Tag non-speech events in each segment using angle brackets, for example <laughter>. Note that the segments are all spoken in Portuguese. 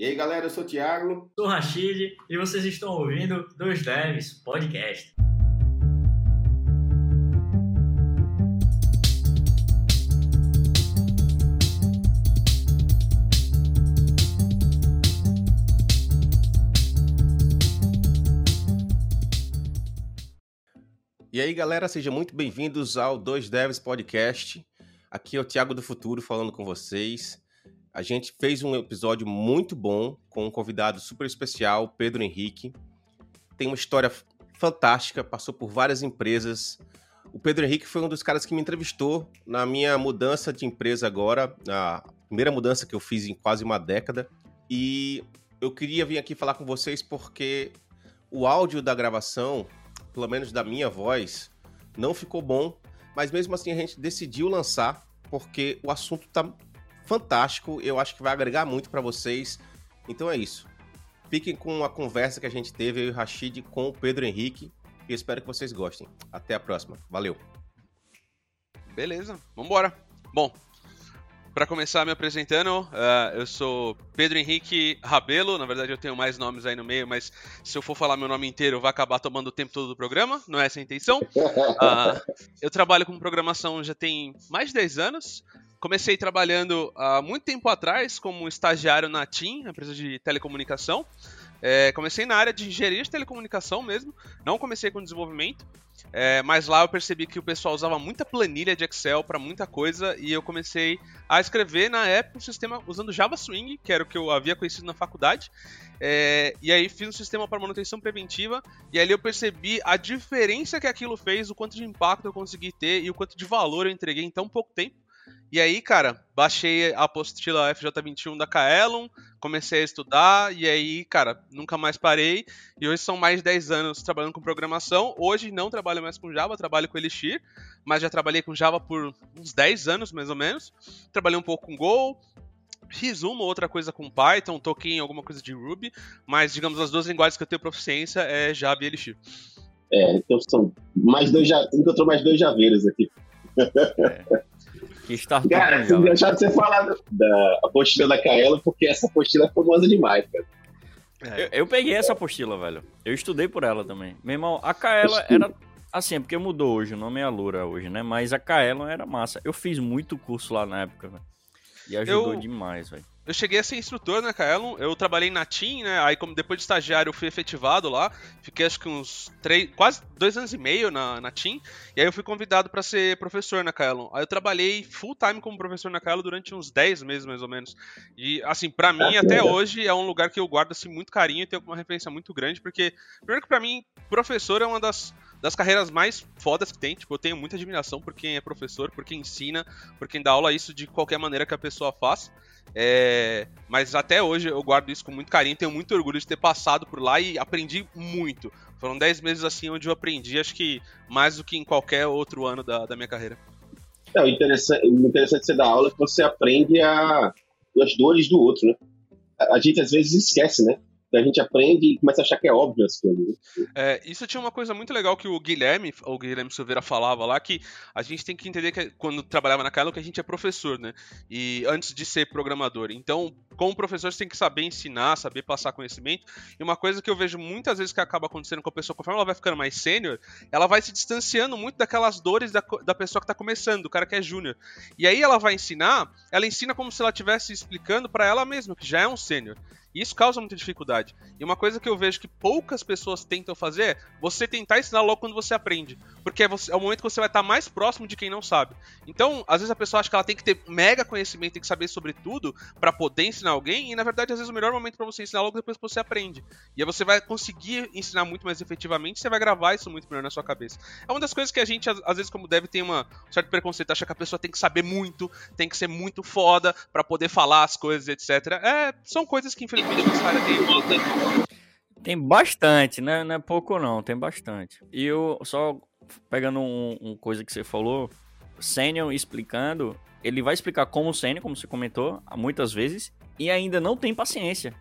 E aí, galera, eu sou o Thiago. Sou o Rachid e vocês estão ouvindo Dois Devs Podcast. E aí, galera, sejam muito bem-vindos ao Dois Devs Podcast. Aqui é o Thiago do Futuro falando com vocês. A gente fez um episódio muito bom com um convidado super especial, Pedro Henrique. Tem uma história fantástica, passou por várias empresas. O Pedro Henrique foi um dos caras que me entrevistou na minha mudança de empresa agora, a primeira mudança que eu fiz em quase uma década. E eu queria vir aqui falar com vocês porque o áudio da gravação, pelo menos da minha voz, não ficou bom, mas mesmo assim a gente decidiu lançar porque o assunto tá fantástico. Eu acho que vai agregar muito para vocês. Então é isso. Fiquem com a conversa que a gente teve, eu e o Rashid, com o Pedro Henrique. E espero que vocês gostem. Até a próxima. Valeu. Beleza, vambora. Bom, para começar me apresentando, uh, eu sou Pedro Henrique Rabelo. Na verdade, eu tenho mais nomes aí no meio, mas se eu for falar meu nome inteiro, vai acabar tomando o tempo todo do programa. Não é essa a intenção. Uh, eu trabalho com programação já tem mais de 10 anos. Comecei trabalhando há muito tempo atrás como estagiário na TIM, empresa de telecomunicação. É, comecei na área de engenharia de telecomunicação mesmo, não comecei com desenvolvimento, é, mas lá eu percebi que o pessoal usava muita planilha de Excel para muita coisa e eu comecei a escrever na época um sistema usando Java Swing, que era o que eu havia conhecido na faculdade. É, e aí fiz um sistema para manutenção preventiva e ali eu percebi a diferença que aquilo fez, o quanto de impacto eu consegui ter e o quanto de valor eu entreguei em tão pouco tempo. E aí, cara, baixei a apostila FJ21 da Kaelon, comecei a estudar, e aí, cara, nunca mais parei. E hoje são mais de 10 anos trabalhando com programação. Hoje não trabalho mais com Java, trabalho com Elixir, mas já trabalhei com Java por uns 10 anos, mais ou menos. Trabalhei um pouco com Go, Fiz uma ou outra coisa com Python, toquei em alguma coisa de Ruby, mas digamos as duas linguagens que eu tenho proficiência é Java e Elixir. É, então são mais dois, encontrou mais dois javeiros aqui. É. Que startup cara, legal. Cara, você falar da apostila da Kaelo, porque essa apostila é famosa demais, cara. É. Eu, eu, peguei essa apostila, velho. Eu estudei por ela também. Meu irmão, a Kaela era. Assim, é porque mudou hoje, o nome é Alura hoje, né? Mas a Kaela era massa. Eu fiz muito curso lá na época, velho. E ajudou eu... demais, velho eu cheguei a ser instrutor na né, Kaelon, eu trabalhei na TIM, né? Aí, como depois de estagiário, eu fui efetivado lá. Fiquei acho que uns três, quase dois anos e meio na, na TIM. E aí eu fui convidado para ser professor na Kaelon. Aí eu trabalhei full time como professor na Kaelon durante uns 10 meses, mais ou menos. E, assim, para mim, até hoje, é um lugar que eu guardo assim, muito carinho e tenho uma referência muito grande, porque, primeiro que pra mim, professor é uma das das carreiras mais fodas que tem. Tipo, eu tenho muita admiração por quem é professor, por quem ensina, por quem dá aula isso de qualquer maneira que a pessoa faça. É, mas até hoje eu guardo isso com muito carinho, tenho muito orgulho de ter passado por lá e aprendi muito. Foram 10 meses assim onde eu aprendi, acho que mais do que em qualquer outro ano da, da minha carreira. É, o interessante, o interessante de você dar aula é que você aprende a, as dores do outro, né? A gente às vezes esquece, né? A gente aprende e começa a achar que é óbvio as coisas. Né? É, isso tinha uma coisa muito legal que o Guilherme, o Guilherme Silveira falava lá, que a gente tem que entender que quando trabalhava naquela que a gente é professor, né? E antes de ser programador. Então, como professor, você tem que saber ensinar, saber passar conhecimento. E uma coisa que eu vejo muitas vezes que acaba acontecendo com a pessoa, conforme ela vai ficando mais sênior, ela vai se distanciando muito daquelas dores da, da pessoa que está começando, do cara que é júnior. E aí ela vai ensinar, ela ensina como se ela estivesse explicando para ela mesma, que já é um sênior. Isso causa muita dificuldade. E uma coisa que eu vejo que poucas pessoas tentam fazer é você tentar ensinar logo quando você aprende. Porque é, você, é o momento que você vai estar mais próximo de quem não sabe. Então, às vezes a pessoa acha que ela tem que ter mega conhecimento, tem que saber sobre tudo para poder ensinar alguém. E na verdade, às vezes o melhor momento para você ensinar logo depois que você aprende. E aí você vai conseguir ensinar muito mais efetivamente, você vai gravar isso muito melhor na sua cabeça. É uma das coisas que a gente, às vezes, como deve, tem uma, um certo preconceito, acha que a pessoa tem que saber muito, tem que ser muito foda para poder falar as coisas, etc. É, são coisas que infelizmente tem bastante, né? Não é pouco não, tem bastante. E eu só pegando um, um coisa que você falou, Sênior explicando, ele vai explicar como Sênior, como você comentou, muitas vezes, e ainda não tem paciência.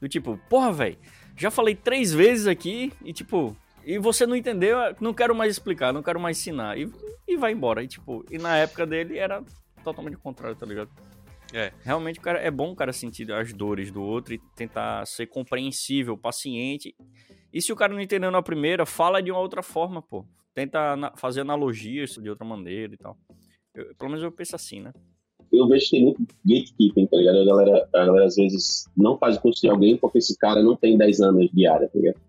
Do tipo, porra, velho, já falei três vezes aqui e tipo, e você não entendeu, não quero mais explicar, não quero mais ensinar. E, e vai embora. E tipo, e na época dele era totalmente o contrário, tá ligado? É. Realmente, cara, é bom o cara sentir as dores do outro e tentar ser compreensível, paciente. E se o cara não entendeu na primeira, fala de uma outra forma, pô. Tenta fazer analogias de outra maneira e tal. Eu, pelo menos eu penso assim, né? Eu vejo que tem muito gatekeeping, tá ligado? A galera, a galera às vezes não faz o curso de alguém porque esse cara não tem 10 anos de área, tá ligado?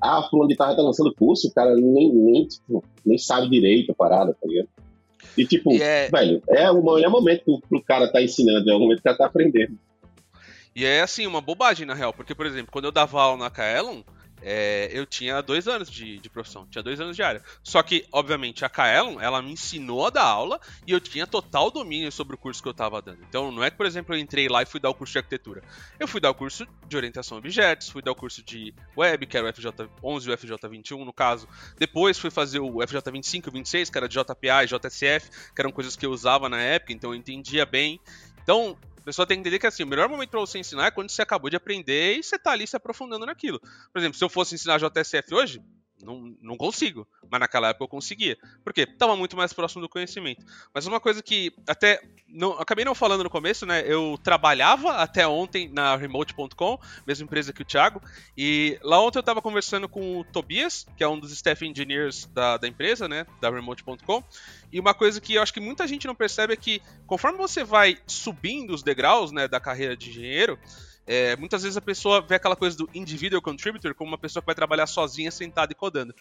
Ah, fulano de tarde tá lançando curso, o cara nem, nem, tipo, nem sabe direito a parada, tá ligado? E tipo, é... velho, é o melhor momento pro, pro cara tá ensinando, é o momento que o cara tá aprendendo. E é assim, uma bobagem na real, porque, por exemplo, quando eu dava aula na Kaelon, é, eu tinha dois anos de, de, profissão, tinha dois anos de área. Só que, obviamente, a Kaelon, ela me ensinou a dar aula e eu tinha total domínio sobre o curso que eu estava dando. Então, não é que, por exemplo, eu entrei lá e fui dar o curso de arquitetura. Eu fui dar o curso de orientação a objetos, fui dar o curso de web, que era o FJ11 e o FJ21, no caso. Depois fui fazer o FJ25 e o 26, que era de JPA e JSF, que eram coisas que eu usava na época, então eu entendia bem. Então, a pessoa tem que entender que assim, o melhor momento para você ensinar é quando você acabou de aprender e você tá ali se aprofundando naquilo. Por exemplo, se eu fosse ensinar JSF hoje, não, não consigo. Mas naquela época eu conseguia. Por quê? Tava muito mais próximo do conhecimento. Mas uma coisa que até. Não, acabei não falando no começo, né? Eu trabalhava até ontem na Remote.com, mesma empresa que o Thiago. E lá ontem eu tava conversando com o Tobias, que é um dos staff engineers da, da empresa, né? Da Remote.com. E uma coisa que eu acho que muita gente não percebe é que conforme você vai subindo os degraus, né, da carreira de engenheiro, é, muitas vezes a pessoa vê aquela coisa do individual contributor como uma pessoa que vai trabalhar sozinha, sentada e codando.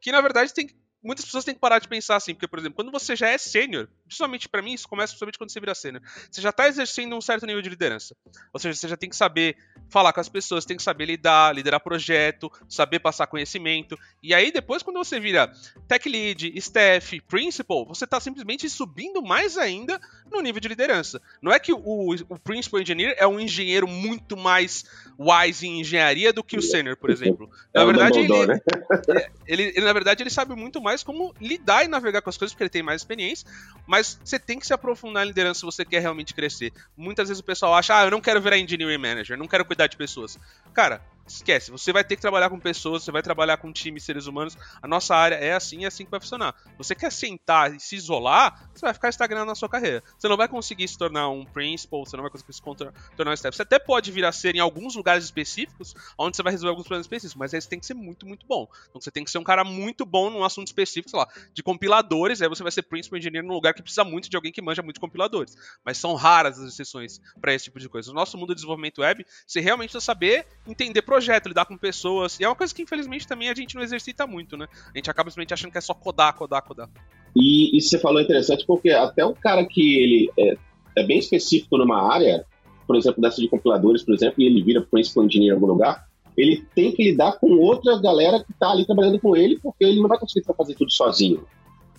Que na verdade tem muitas pessoas têm que parar de pensar assim, porque, por exemplo, quando você já é sênior, principalmente para mim, isso começa principalmente quando você vira sênior, você já tá exercendo um certo nível de liderança. Ou seja, você já tem que saber falar com as pessoas, tem que saber lidar, liderar projeto, saber passar conhecimento. E aí, depois, quando você vira tech lead, staff, principal, você tá simplesmente subindo mais ainda no nível de liderança. Não é que o, o principal engineer é um engenheiro muito mais wise em engenharia do que o sênior, por <laughs> exemplo. Na é verdade, ele, né? <laughs> ele, ele, na verdade, ele sabe muito mais como lidar e navegar com as coisas, porque ele tem mais experiência, mas você tem que se aprofundar em liderança se você quer realmente crescer. Muitas vezes o pessoal acha, ah, eu não quero virar engineering manager, não quero cuidar de pessoas. Cara, esquece. Você vai ter que trabalhar com pessoas, você vai trabalhar com times, seres humanos. A nossa área é assim, é assim que vai funcionar. Você quer sentar e se isolar, você vai ficar estagnado na sua carreira. Você não vai conseguir se tornar um principal, você não vai conseguir se tornar um step. Você até pode vir a ser em alguns lugares específicos, onde você vai resolver alguns problemas específicos, mas aí você tem que ser muito, muito bom. Então você tem que ser um cara muito bom num assunto específico, sei lá, de compiladores, aí você vai ser principal engineer num lugar que precisa muito de alguém que manja muito compiladores. Mas são raras as exceções para esse tipo de coisa. No nosso mundo de desenvolvimento web, você realmente precisa saber entender projeto, lidar com pessoas. E é uma coisa que, infelizmente, também a gente não exercita muito, né? A gente acaba simplesmente achando que é só codar, codar, codar. E isso você falou interessante porque até um cara que ele é, é bem específico numa área, por exemplo, dessa de compiladores, por exemplo, e ele vira principal engineer em algum lugar, ele tem que lidar com outra galera que está ali trabalhando com ele, porque ele não vai conseguir fazer tudo sozinho.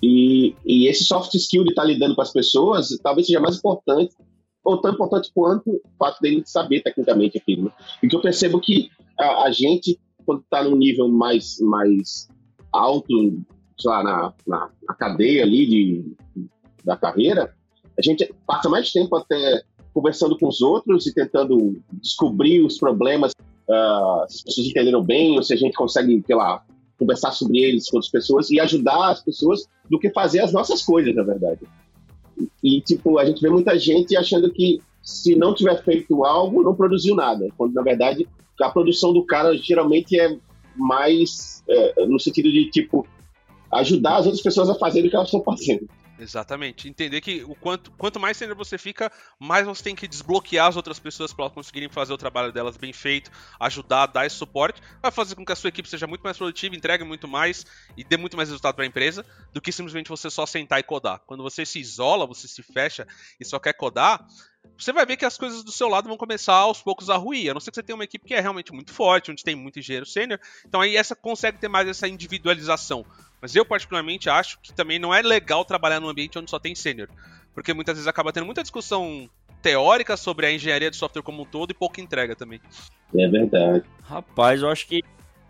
E, e esse soft skill de estar tá lidando com as pessoas talvez seja mais importante, ou tão importante quanto o fato dele saber tecnicamente aquilo. Né? E que eu percebo que a, a gente, quando está num nível mais, mais alto, sei lá, na, na, na, cadeia ali de, da carreira, a gente passa mais tempo até conversando com os outros e tentando descobrir os problemas, uh, se as pessoas entenderam bem, ou se a gente consegue, sei lá, conversar sobre eles com outras pessoas e ajudar as pessoas do que fazer as nossas coisas, na verdade. E, tipo, a gente vê muita gente achando que se não tiver feito algo, não produziu nada. Quando, na verdade, a produção do cara geralmente é mais é, no sentido de, tipo, ajudar as outras pessoas a fazerem o que elas estão fazendo. Exatamente. Entender que o quanto, quanto mais sênior você fica, mais você tem que desbloquear as outras pessoas para elas conseguirem fazer o trabalho delas bem feito, ajudar, dar esse suporte, vai fazer com que a sua equipe seja muito mais produtiva, entregue muito mais e dê muito mais resultado para a empresa do que simplesmente você só sentar e codar. Quando você se isola, você se fecha e só quer codar, você vai ver que as coisas do seu lado vão começar aos poucos a ruir. A não ser que você tenha uma equipe que é realmente muito forte, onde tem muito engenheiro sênior. Então aí essa consegue ter mais essa individualização. Mas eu particularmente acho que também não é legal trabalhar num ambiente onde só tem sênior. Porque muitas vezes acaba tendo muita discussão teórica sobre a engenharia de software como um todo e pouca entrega também. É verdade. Rapaz, eu acho que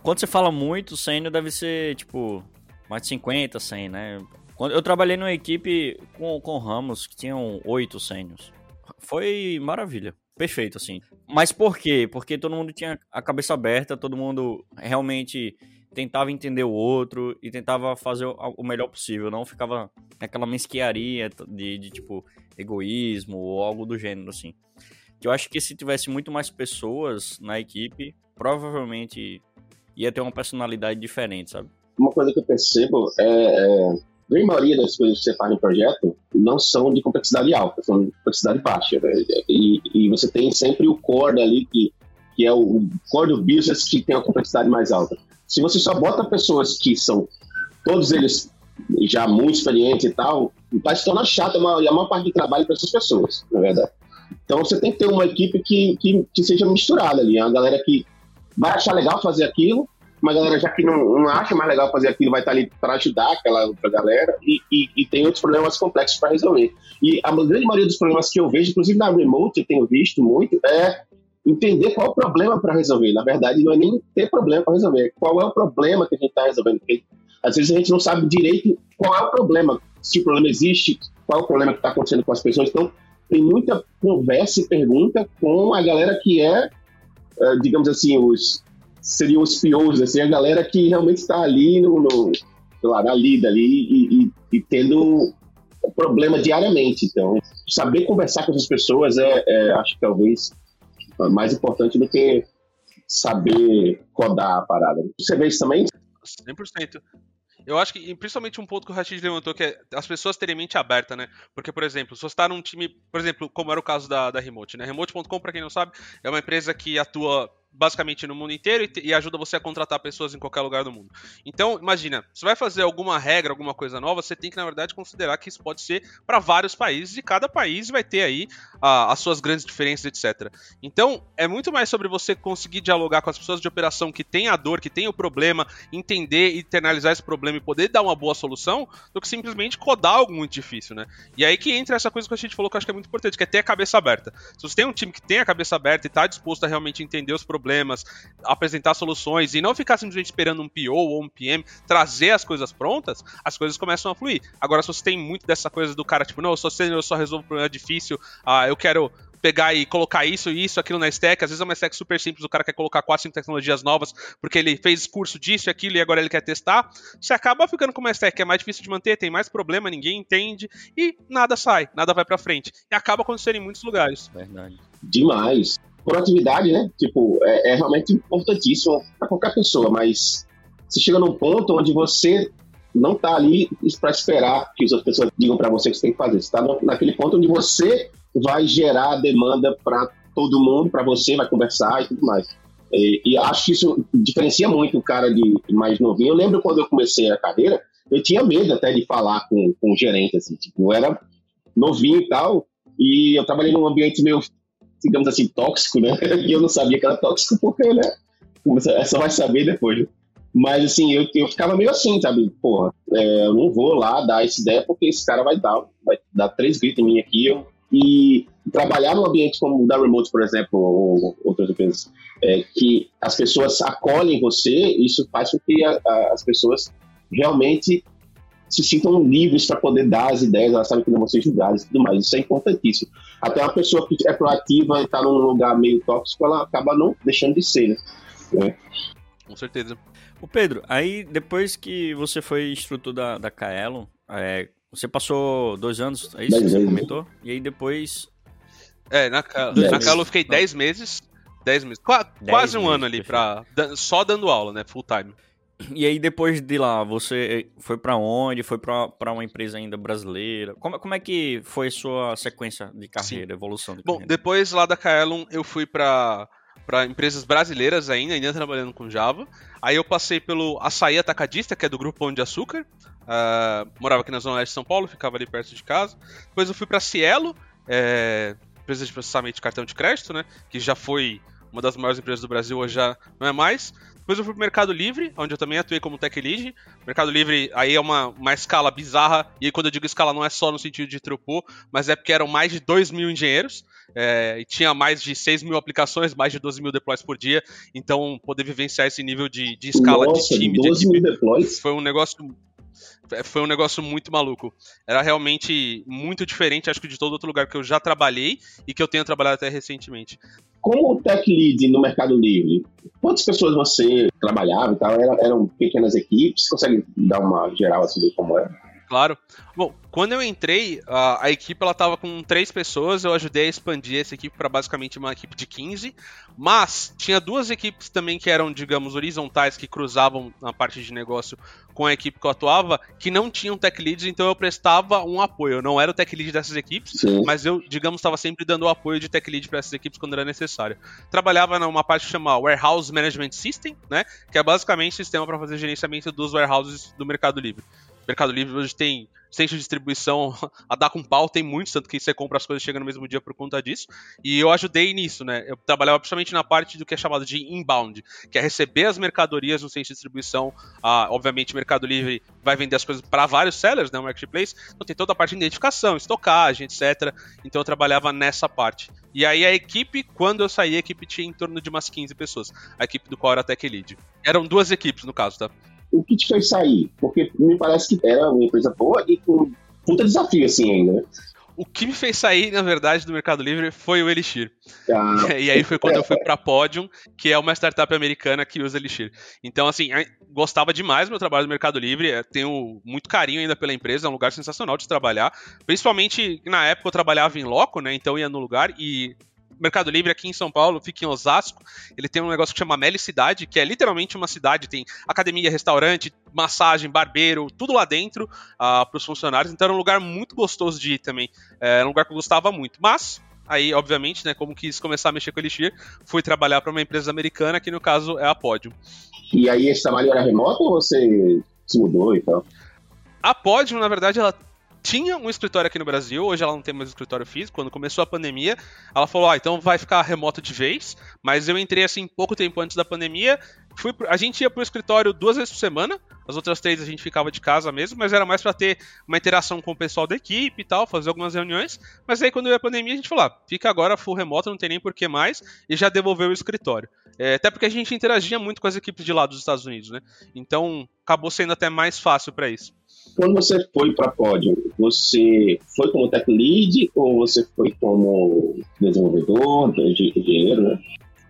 quando você fala muito, sênior deve ser tipo mais de 50, 100, né? Quando eu trabalhei numa equipe com, com Ramos que tinham oito sênios. Foi maravilha. Perfeito, assim. Mas por quê? Porque todo mundo tinha a cabeça aberta, todo mundo realmente tentava entender o outro e tentava fazer o melhor possível, não ficava naquela mesquiaria de, de tipo egoísmo ou algo do gênero assim. Que eu acho que se tivesse muito mais pessoas na equipe, provavelmente ia ter uma personalidade diferente, sabe? Uma coisa que eu percebo é, é grande maioria das coisas que você faz no projeto não são de complexidade alta, são de complexidade baixa. Né? E, e, você tem sempre o core ali, que, que é o core do business, que tem a complexidade mais alta. Se você só bota pessoas que são, todos eles já muito experientes e tal, vai se tornar chato a maior, a maior parte do trabalho para essas pessoas, na verdade. Então você tem que ter uma equipe que, que, que seja misturada ali, uma galera que vai achar legal fazer aquilo, uma galera já que não, não acha mais legal fazer aquilo vai estar ali para ajudar aquela outra galera e, e, e, tem outros problemas complexos para resolver. E a grande maioria dos problemas que eu vejo, inclusive na remote, eu tenho visto muito, é entender qual é o problema para resolver. Na verdade, não é nem ter problema para resolver, qual é o problema que a gente está resolvendo. Porque às vezes a gente não sabe direito qual é o problema, se o problema existe, qual é o problema que está acontecendo com as pessoas. Então, tem muita conversa e pergunta com a galera que é, eh, digamos assim, os seriam os POs, assim, a galera que realmente está ali no, no lá, na lida ali e, e, e tendo problema diariamente. Então, saber conversar com essas pessoas é, é, acho que talvez mais importante do que saber codar a parada. Você vê isso também? 100%. Eu acho que, principalmente um ponto que o Rashid levantou, que é as pessoas terem mente aberta, né? Porque, por exemplo, se você está num time, por exemplo, como era o caso da, da Remote, né? Remote.com, para quem não sabe, é uma empresa que atua basicamente no mundo inteiro e, e, ajuda você a contratar pessoas em qualquer lugar do mundo. Então, imagina, você vai fazer alguma regra, alguma coisa nova, você tem que, na verdade, considerar que isso pode ser para vários países e cada país vai ter aí a, as suas grandes diferenças, etc. Então, é muito mais sobre você conseguir dialogar com as pessoas de operação que têm a dor, que têm o problema, entender e internalizar esse problema e poder dar uma boa solução, do que simplesmente codar algo muito difícil, né? E aí que entra essa coisa que a gente falou que eu acho que é muito importante, que é ter a cabeça aberta. Se você tem um time que tem a cabeça aberta e está disposto a realmente entender os problemas, problemas, apresentar soluções e não ficar simplesmente esperando um PO ou um PM trazer as coisas prontas, as coisas começam a fluir. Agora, se você tem muito dessa coisa do cara, tipo, não, eu só, sei, eu só resolvo problema difícil, ah, eu quero pegar e colocar isso e isso, aquilo na stack. Às vezes é uma stack super simples, o cara quer colocar quatro, cinco tecnologias novas porque ele fez curso disso e aquilo e agora ele quer testar. Você acaba ficando com uma stack que é mais difícil de manter, tem mais problema, ninguém entende e nada sai, nada vai para frente. E acaba acontecendo em muitos lugares. Verdade. Demais proatividade, né? Tipo, é, é realmente importantíssimo para qualquer pessoa, mas você chega num ponto onde você não está ali para esperar que as outras pessoas digam para você o que você tem que fazer. Você está naquele ponto onde você vai gerar demanda para todo mundo, para você, vai conversar e tudo mais. E, e, acho que isso diferencia muito o cara de mais novinho. Eu lembro quando eu comecei a carreira, eu tinha medo até de falar com, com o gerente, assim, tipo, eu era novinho e tal, e eu trabalhei num ambiente meio digamos assim, tóxico, né? <laughs> E eu não sabia que era tóxico porque, né? Você só vai saber depois. Né? Mas, assim, eu, eu ficava meio assim, sabe? Porra, é, eu não vou lá dar essa ideia porque esse cara vai dar, vai dar três gritos em mim aqui. Eu, e trabalhar num ambiente como o da Remote, por exemplo, ou outras empresas, é, que as pessoas acolhem você, isso faz com que a, a, as pessoas realmente se sintam livres para poder dar as ideias, elas sabem que não vão ser julgadas e tudo mais. Isso é importantíssimo. Até uma pessoa que é proativa e está num lugar meio tóxico, ela acaba não deixando de ser, né? É. Com certeza. O Pedro, aí depois que você foi instrutor da, da Kaelon, é, você passou dois anos, é isso que você comentou? E aí depois... É, na, na Kaelon eu fiquei 10 meses, 10 meses, quase, dez quase um meses, ano ali, pra, só dando aula, né, full time. E aí depois de lá, você foi para onde? Foi para uma empresa ainda brasileira? Como, como é que foi a sua sequência de carreira, Sim. evolução de Bom, carreira? depois lá da Kaelon eu fui para para empresas brasileiras ainda, ainda trabalhando com Java. Aí eu passei pelo Açaí Atacadista, que é do grupo Pão de Açúcar. Uh, morava aqui na Zona Leste de São Paulo, ficava ali perto de casa. Depois eu fui para Cielo, é, empresa de processamento de cartão de crédito, né? Que já foi uma das maiores empresas do Brasil, hoje já não é mais. Depois eu fui pro Mercado Livre, onde eu também atuei como tech lead. Mercado Livre aí é uma, uma escala bizarra, e aí quando eu digo escala não é só no sentido de trupô, mas é porque eram mais de 2 mil engenheiros, é, e tinha mais de 6 mil aplicações, mais de 12 mil deploys por dia, então poder vivenciar esse nível de, de escala Nossa, de time, 12 de mil deploys? foi um negócio foi um negócio muito maluco. Era realmente muito diferente, acho que de todo outro lugar que eu já trabalhei e que eu tenho trabalhado até recentemente. Como tech lead no Mercado Livre, quantas pessoas você trabalhava e tal? Eram, eram pequenas equipes? Consegue dar uma geral assim de como era? Claro. Bom, quando eu entrei, a, a equipe ela tava com três pessoas, eu ajudei a expandir essa equipe para basicamente uma equipe de 15, mas tinha duas equipes também que eram, digamos, horizontais, que cruzavam na parte de negócio com a equipe que eu atuava, que não tinham tech leads, então eu prestava um apoio. Eu não era o tech lead dessas equipes, Sim. mas eu, digamos, estava sempre dando o apoio de tech lead para essas equipes quando era necessário. Trabalhava numa parte que chama Warehouse Management System, né, que é basicamente um sistema para fazer gerenciamento dos warehouses do Mercado Livre. Mercado Livre hoje tem centro de distribuição <laughs> a dar com pau, tem muitos, tanto que você compra as coisas chega no mesmo dia por conta disso. E eu ajudei nisso, né? Eu trabalhava principalmente na parte do que é chamado de inbound, que é receber as mercadorias no centro de distribuição. Ah, obviamente, o Mercado Livre vai vender as coisas para vários sellers, né? O marketplace. Então tem toda a parte de identificação, estocagem, etc. Então eu trabalhava nessa parte. E aí a equipe, quando eu saí, a equipe tinha em torno de umas 15 pessoas. A equipe do qual era Tech Lead. Eram duas equipes, no caso, tá? O que te fez sair? Porque me parece que era uma empresa boa e com puta desafio, assim, ainda, né? O que me fez sair, na verdade, do Mercado Livre foi o Elixir. Ah. <laughs> E aí foi quando eu fui para Podium, que é uma startup americana que usa Elixir. Então, assim, gostava demais do meu trabalho no Mercado Livre, é, tenho muito carinho ainda pela empresa, é um lugar sensacional de trabalhar. Principalmente na época eu trabalhava em loco, né? Então ia no lugar e Mercado Livre aqui em São Paulo, fica em Osasco. Ele tem um negócio que chama Melicidade, que é literalmente uma cidade, tem academia, restaurante, massagem, barbeiro, tudo lá dentro uh, ah, para os funcionários. Então era um lugar muito gostoso de ir também. É, era um lugar que eu gostava muito. Mas aí, obviamente, né, como quis começar a mexer com Elixir, fui trabalhar para uma empresa americana, que no caso é a Podium. E aí esse trabalho era remoto ou você se mudou e tal? A Podium, na verdade, ela tinha um escritório aqui no Brasil, hoje ela não tem mais escritório físico. Quando começou a pandemia, ela falou: ah, então vai ficar remoto de vez. Mas eu entrei assim pouco tempo antes da pandemia. Fui, a gente ia pro escritório duas vezes por semana, as outras três a gente ficava de casa mesmo, mas era mais para ter uma interação com o pessoal da equipe e tal, fazer algumas reuniões. Mas aí quando veio a pandemia, a gente falou: ah, fica agora full remoto, não tem nem por que mais, e já devolveu o escritório. É, até porque a gente interagia muito com as equipes de lá dos Estados Unidos, né? Então acabou sendo até mais fácil para isso. Quando você foi para Pódio, você foi como tech lead ou você foi como desenvolvedor, engenheiro, né?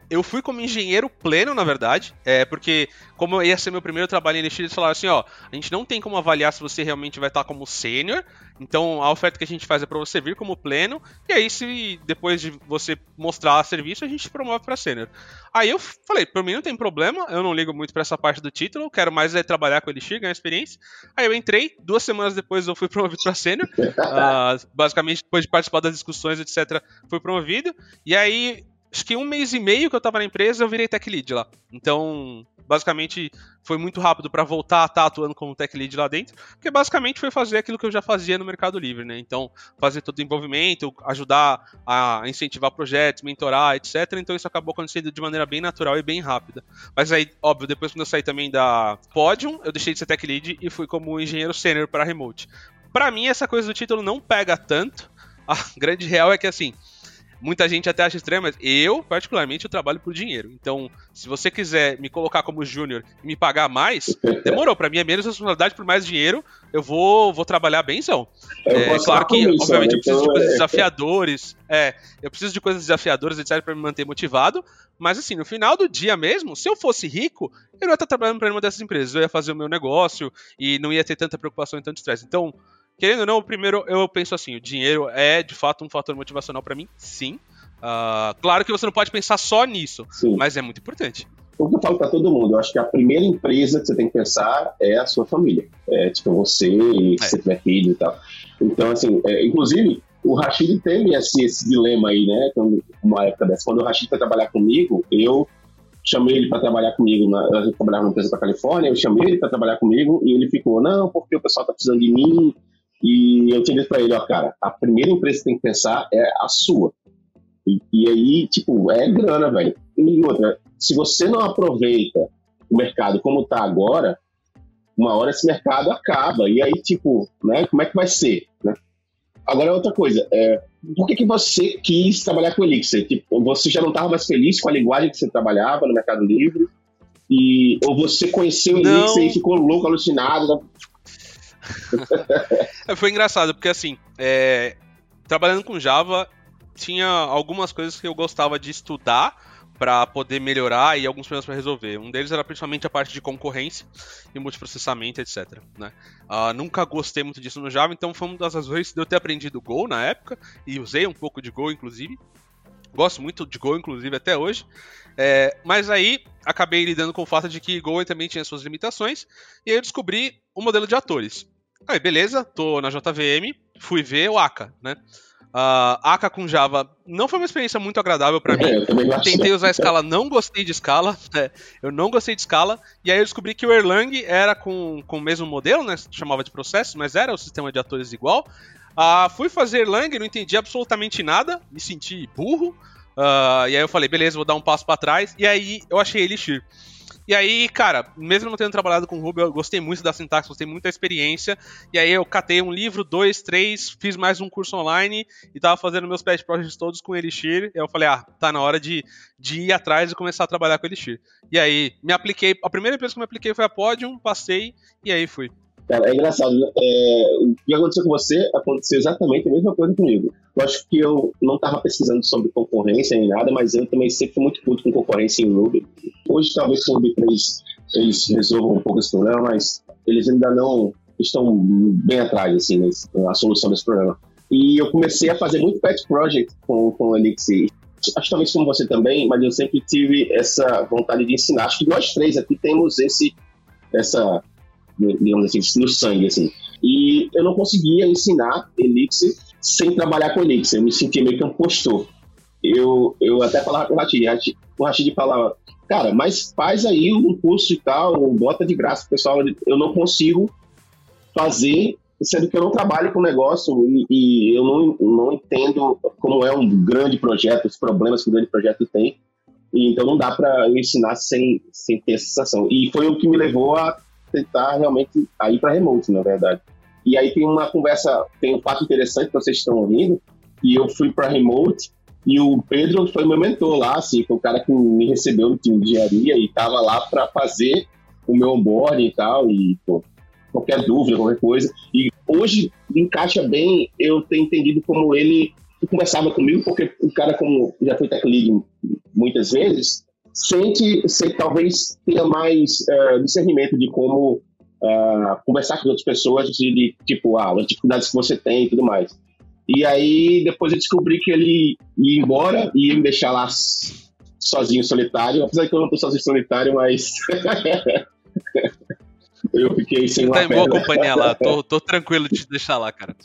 Eu fui como engenheiro pleno, na verdade, é porque como ia ser meu primeiro trabalho em Elixir, eles falaram assim, ó, a gente não tem como avaliar se você realmente vai estar como sênior, então a oferta que a gente faz é para você vir como pleno, e aí se depois de você mostrar serviço, a gente promove para sênior. Aí eu falei, para mim não tem problema, eu não ligo muito para essa parte do título, quero mais é trabalhar com Elixir, ganhar experiência. Aí eu entrei, duas semanas depois eu fui <laughs> promovido para sênior, uh, basicamente depois de participar das discussões, etc, fui promovido, e aí acho que um mês e meio que eu tava na empresa, eu virei tech lead lá. Então, basicamente, foi muito rápido para voltar a estar tá atuando como tech lead lá dentro, porque basicamente foi fazer aquilo que eu já fazia no Mercado Livre, né? Então, fazer todo o envolvimento, ajudar a incentivar projetos, mentorar, etc. Então, isso acabou acontecendo de maneira bem natural e bem rápida. Mas aí, óbvio, depois quando eu saí também da Podium, eu deixei de ser tech lead e fui como engenheiro sênior para remote. Para mim, essa coisa do título não pega tanto. A grande real é que, assim, Muita gente até acha estranho, mas eu, particularmente, eu trabalho por dinheiro. Então, se você quiser me colocar como júnior e me pagar mais, <laughs> demorou. Para mim é menos responsabilidade por mais dinheiro. Eu vou, vou trabalhar bemzão. É, claro que, isso, obviamente, né? eu preciso então, de coisas é... desafiadores. É, eu preciso de coisas desafiadoras, etc, para me manter motivado. Mas assim, no final do dia mesmo, se eu fosse rico, eu não ia estar trabalhando para uma dessas empresas. Eu ia fazer o meu negócio e não ia ter tanta preocupação e tanto estresse. Então, Querendo ou não, primeiro eu penso assim, o dinheiro é de fato um fator motivacional para mim, sim. Uh, claro que você não pode pensar só nisso, sim. mas é muito importante. O que eu falo para todo mundo, eu acho que a primeira empresa que você tem que pensar é a sua família. É tipo você e é. se você tiver filho e tal. Então, assim, é, inclusive, o Rashid teve esse, esse dilema aí, né? Então, uma época dessa, quando o Rashid foi trabalhar comigo, eu chamei ele para trabalhar comigo, na, a gente trabalhava numa empresa para Califórnia, eu chamei ele para trabalhar comigo e ele ficou, não, porque o pessoal tá precisando de mim, e eu tinha dito para ele, ó, cara, a primeira empresa que tem que pensar é a sua. E, e aí, tipo, é grana, velho. E outra, se você não aproveita o mercado como tá agora, uma hora esse mercado acaba. E aí, tipo, né, como é que vai ser, né? Agora, outra coisa, é, por que, que você quis trabalhar com Elixir? Tipo, você já não estava mais feliz com a linguagem que você trabalhava no Mercado Livre? E, ou você conheceu o Elixir e ficou louco, alucinado? É, foi engraçado, porque assim, é, trabalhando com Java, tinha algumas coisas que eu gostava de estudar para poder melhorar e alguns problemas para resolver. Um deles era principalmente a parte de concorrência e multiprocessamento, etc. Né? Uh, nunca gostei muito disso no Java, então foi uma das razões de eu ter aprendido Go na época e usei um pouco de Go, inclusive. Gosto muito de Go, inclusive, até hoje. É, mas aí acabei lidando com o fato de que Go também tinha suas limitações e aí eu descobri o modelo de atores. Aí, beleza, tô na JVM, fui ver o Aka, né? Uh, Aka com Java não foi uma experiência muito agradável para mim. É, Tentei usar a escala, não gostei de escala. Né? <laughs> Eu não gostei de escala. E aí eu descobri que o Erlang era com, com o mesmo modelo, né? Chamava de processo, mas era o sistema de atores igual. Uh, fui fazer Erlang, não entendi absolutamente nada, me senti burro. Uh, e aí eu falei, beleza, vou dar um passo para trás. E aí eu achei Elixir. E aí, cara, mesmo não tendo trabalhado com Ruby, eu gostei muito da sintaxe, gostei muito da experiência. E aí eu catei um livro, dois, três, fiz mais um curso online e tava fazendo meus pet projects todos com Elixir. Eu falei, ah, tá na hora de, de ir atrás e começar a trabalhar com Elixir. E aí, me apliquei, a primeira empresa que me apliquei foi a Podium, passei e aí fui. Cara, é engraçado. Né? É, o que aconteceu com você aconteceu exatamente a mesma coisa comigo. Eu acho que eu não estava pesquisando sobre concorrência nem nada, mas eu também sempre fui muito puto com concorrência em Ruby. Hoje, talvez com o Ruby 3 eles resolvam um pouco esse problema, mas eles ainda não estão bem atrás, assim, na solução desse problema. E eu comecei a fazer muito pet project com, com o Elixir. Acho que talvez como você também, mas eu sempre tive essa vontade de ensinar. Acho que nós três aqui temos esse, essa digamos assim, no sangue, assim. E eu não conseguia ensinar Elixir sem trabalhar com Elixir. Eu me sentia meio que um postor. Eu, eu até falava com o Rachid, o Rachid falava, cara, mas faz aí um curso e tal, bota de graça pessoal. Eu não consigo fazer, sendo que eu não trabalho com o negócio e, e, eu não, não entendo como é um grande projeto, os problemas que o grande projeto tem. E, então não dá para eu ensinar sem, sem ter essa sensação. E foi o que me levou a tentar realmente ir para remote, na verdade. E aí tem uma conversa, tem um fato interessante que vocês estão ouvindo, e eu fui para remote e o Pedro foi meu mentor lá, assim, foi o cara que me recebeu no time de engenharia e estava lá para fazer o meu onboarding e tal, e pô, qualquer dúvida, qualquer coisa. E hoje encaixa bem eu ter entendido como ele conversava comigo, porque o cara, como já foi tech lead muitas vezes, sente, sente talvez tenha mais uh, discernimento de como uh, conversar com outras pessoas, de, de tipo, ah, as dificuldades que você tem e tudo mais. E aí depois eu descobri que ele ia embora e ia me deixar lá sozinho, solitário, apesar que eu não tô sozinho solitário, mas <laughs> eu fiquei sem Você tá em boa companhia lá, <laughs> tô, tô tranquilo de te deixar lá, cara.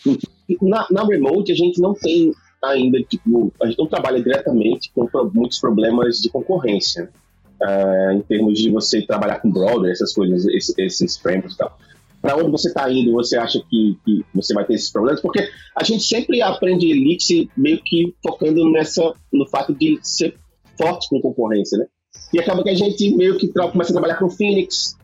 Na, na remote a gente não tem ainda, tipo, a gente não trabalha diretamente com muitos problemas de concorrência, uh, em termos de você trabalhar com browser, essas coisas, esses, esses frameworks e tal. Para onde você está indo, você acha que, que, você vai ter esses problemas? Porque a gente sempre aprende Elixir meio que focando nessa, no fato de ser forte com concorrência, né? E acaba que a gente meio que começa a trabalhar com Phoenix,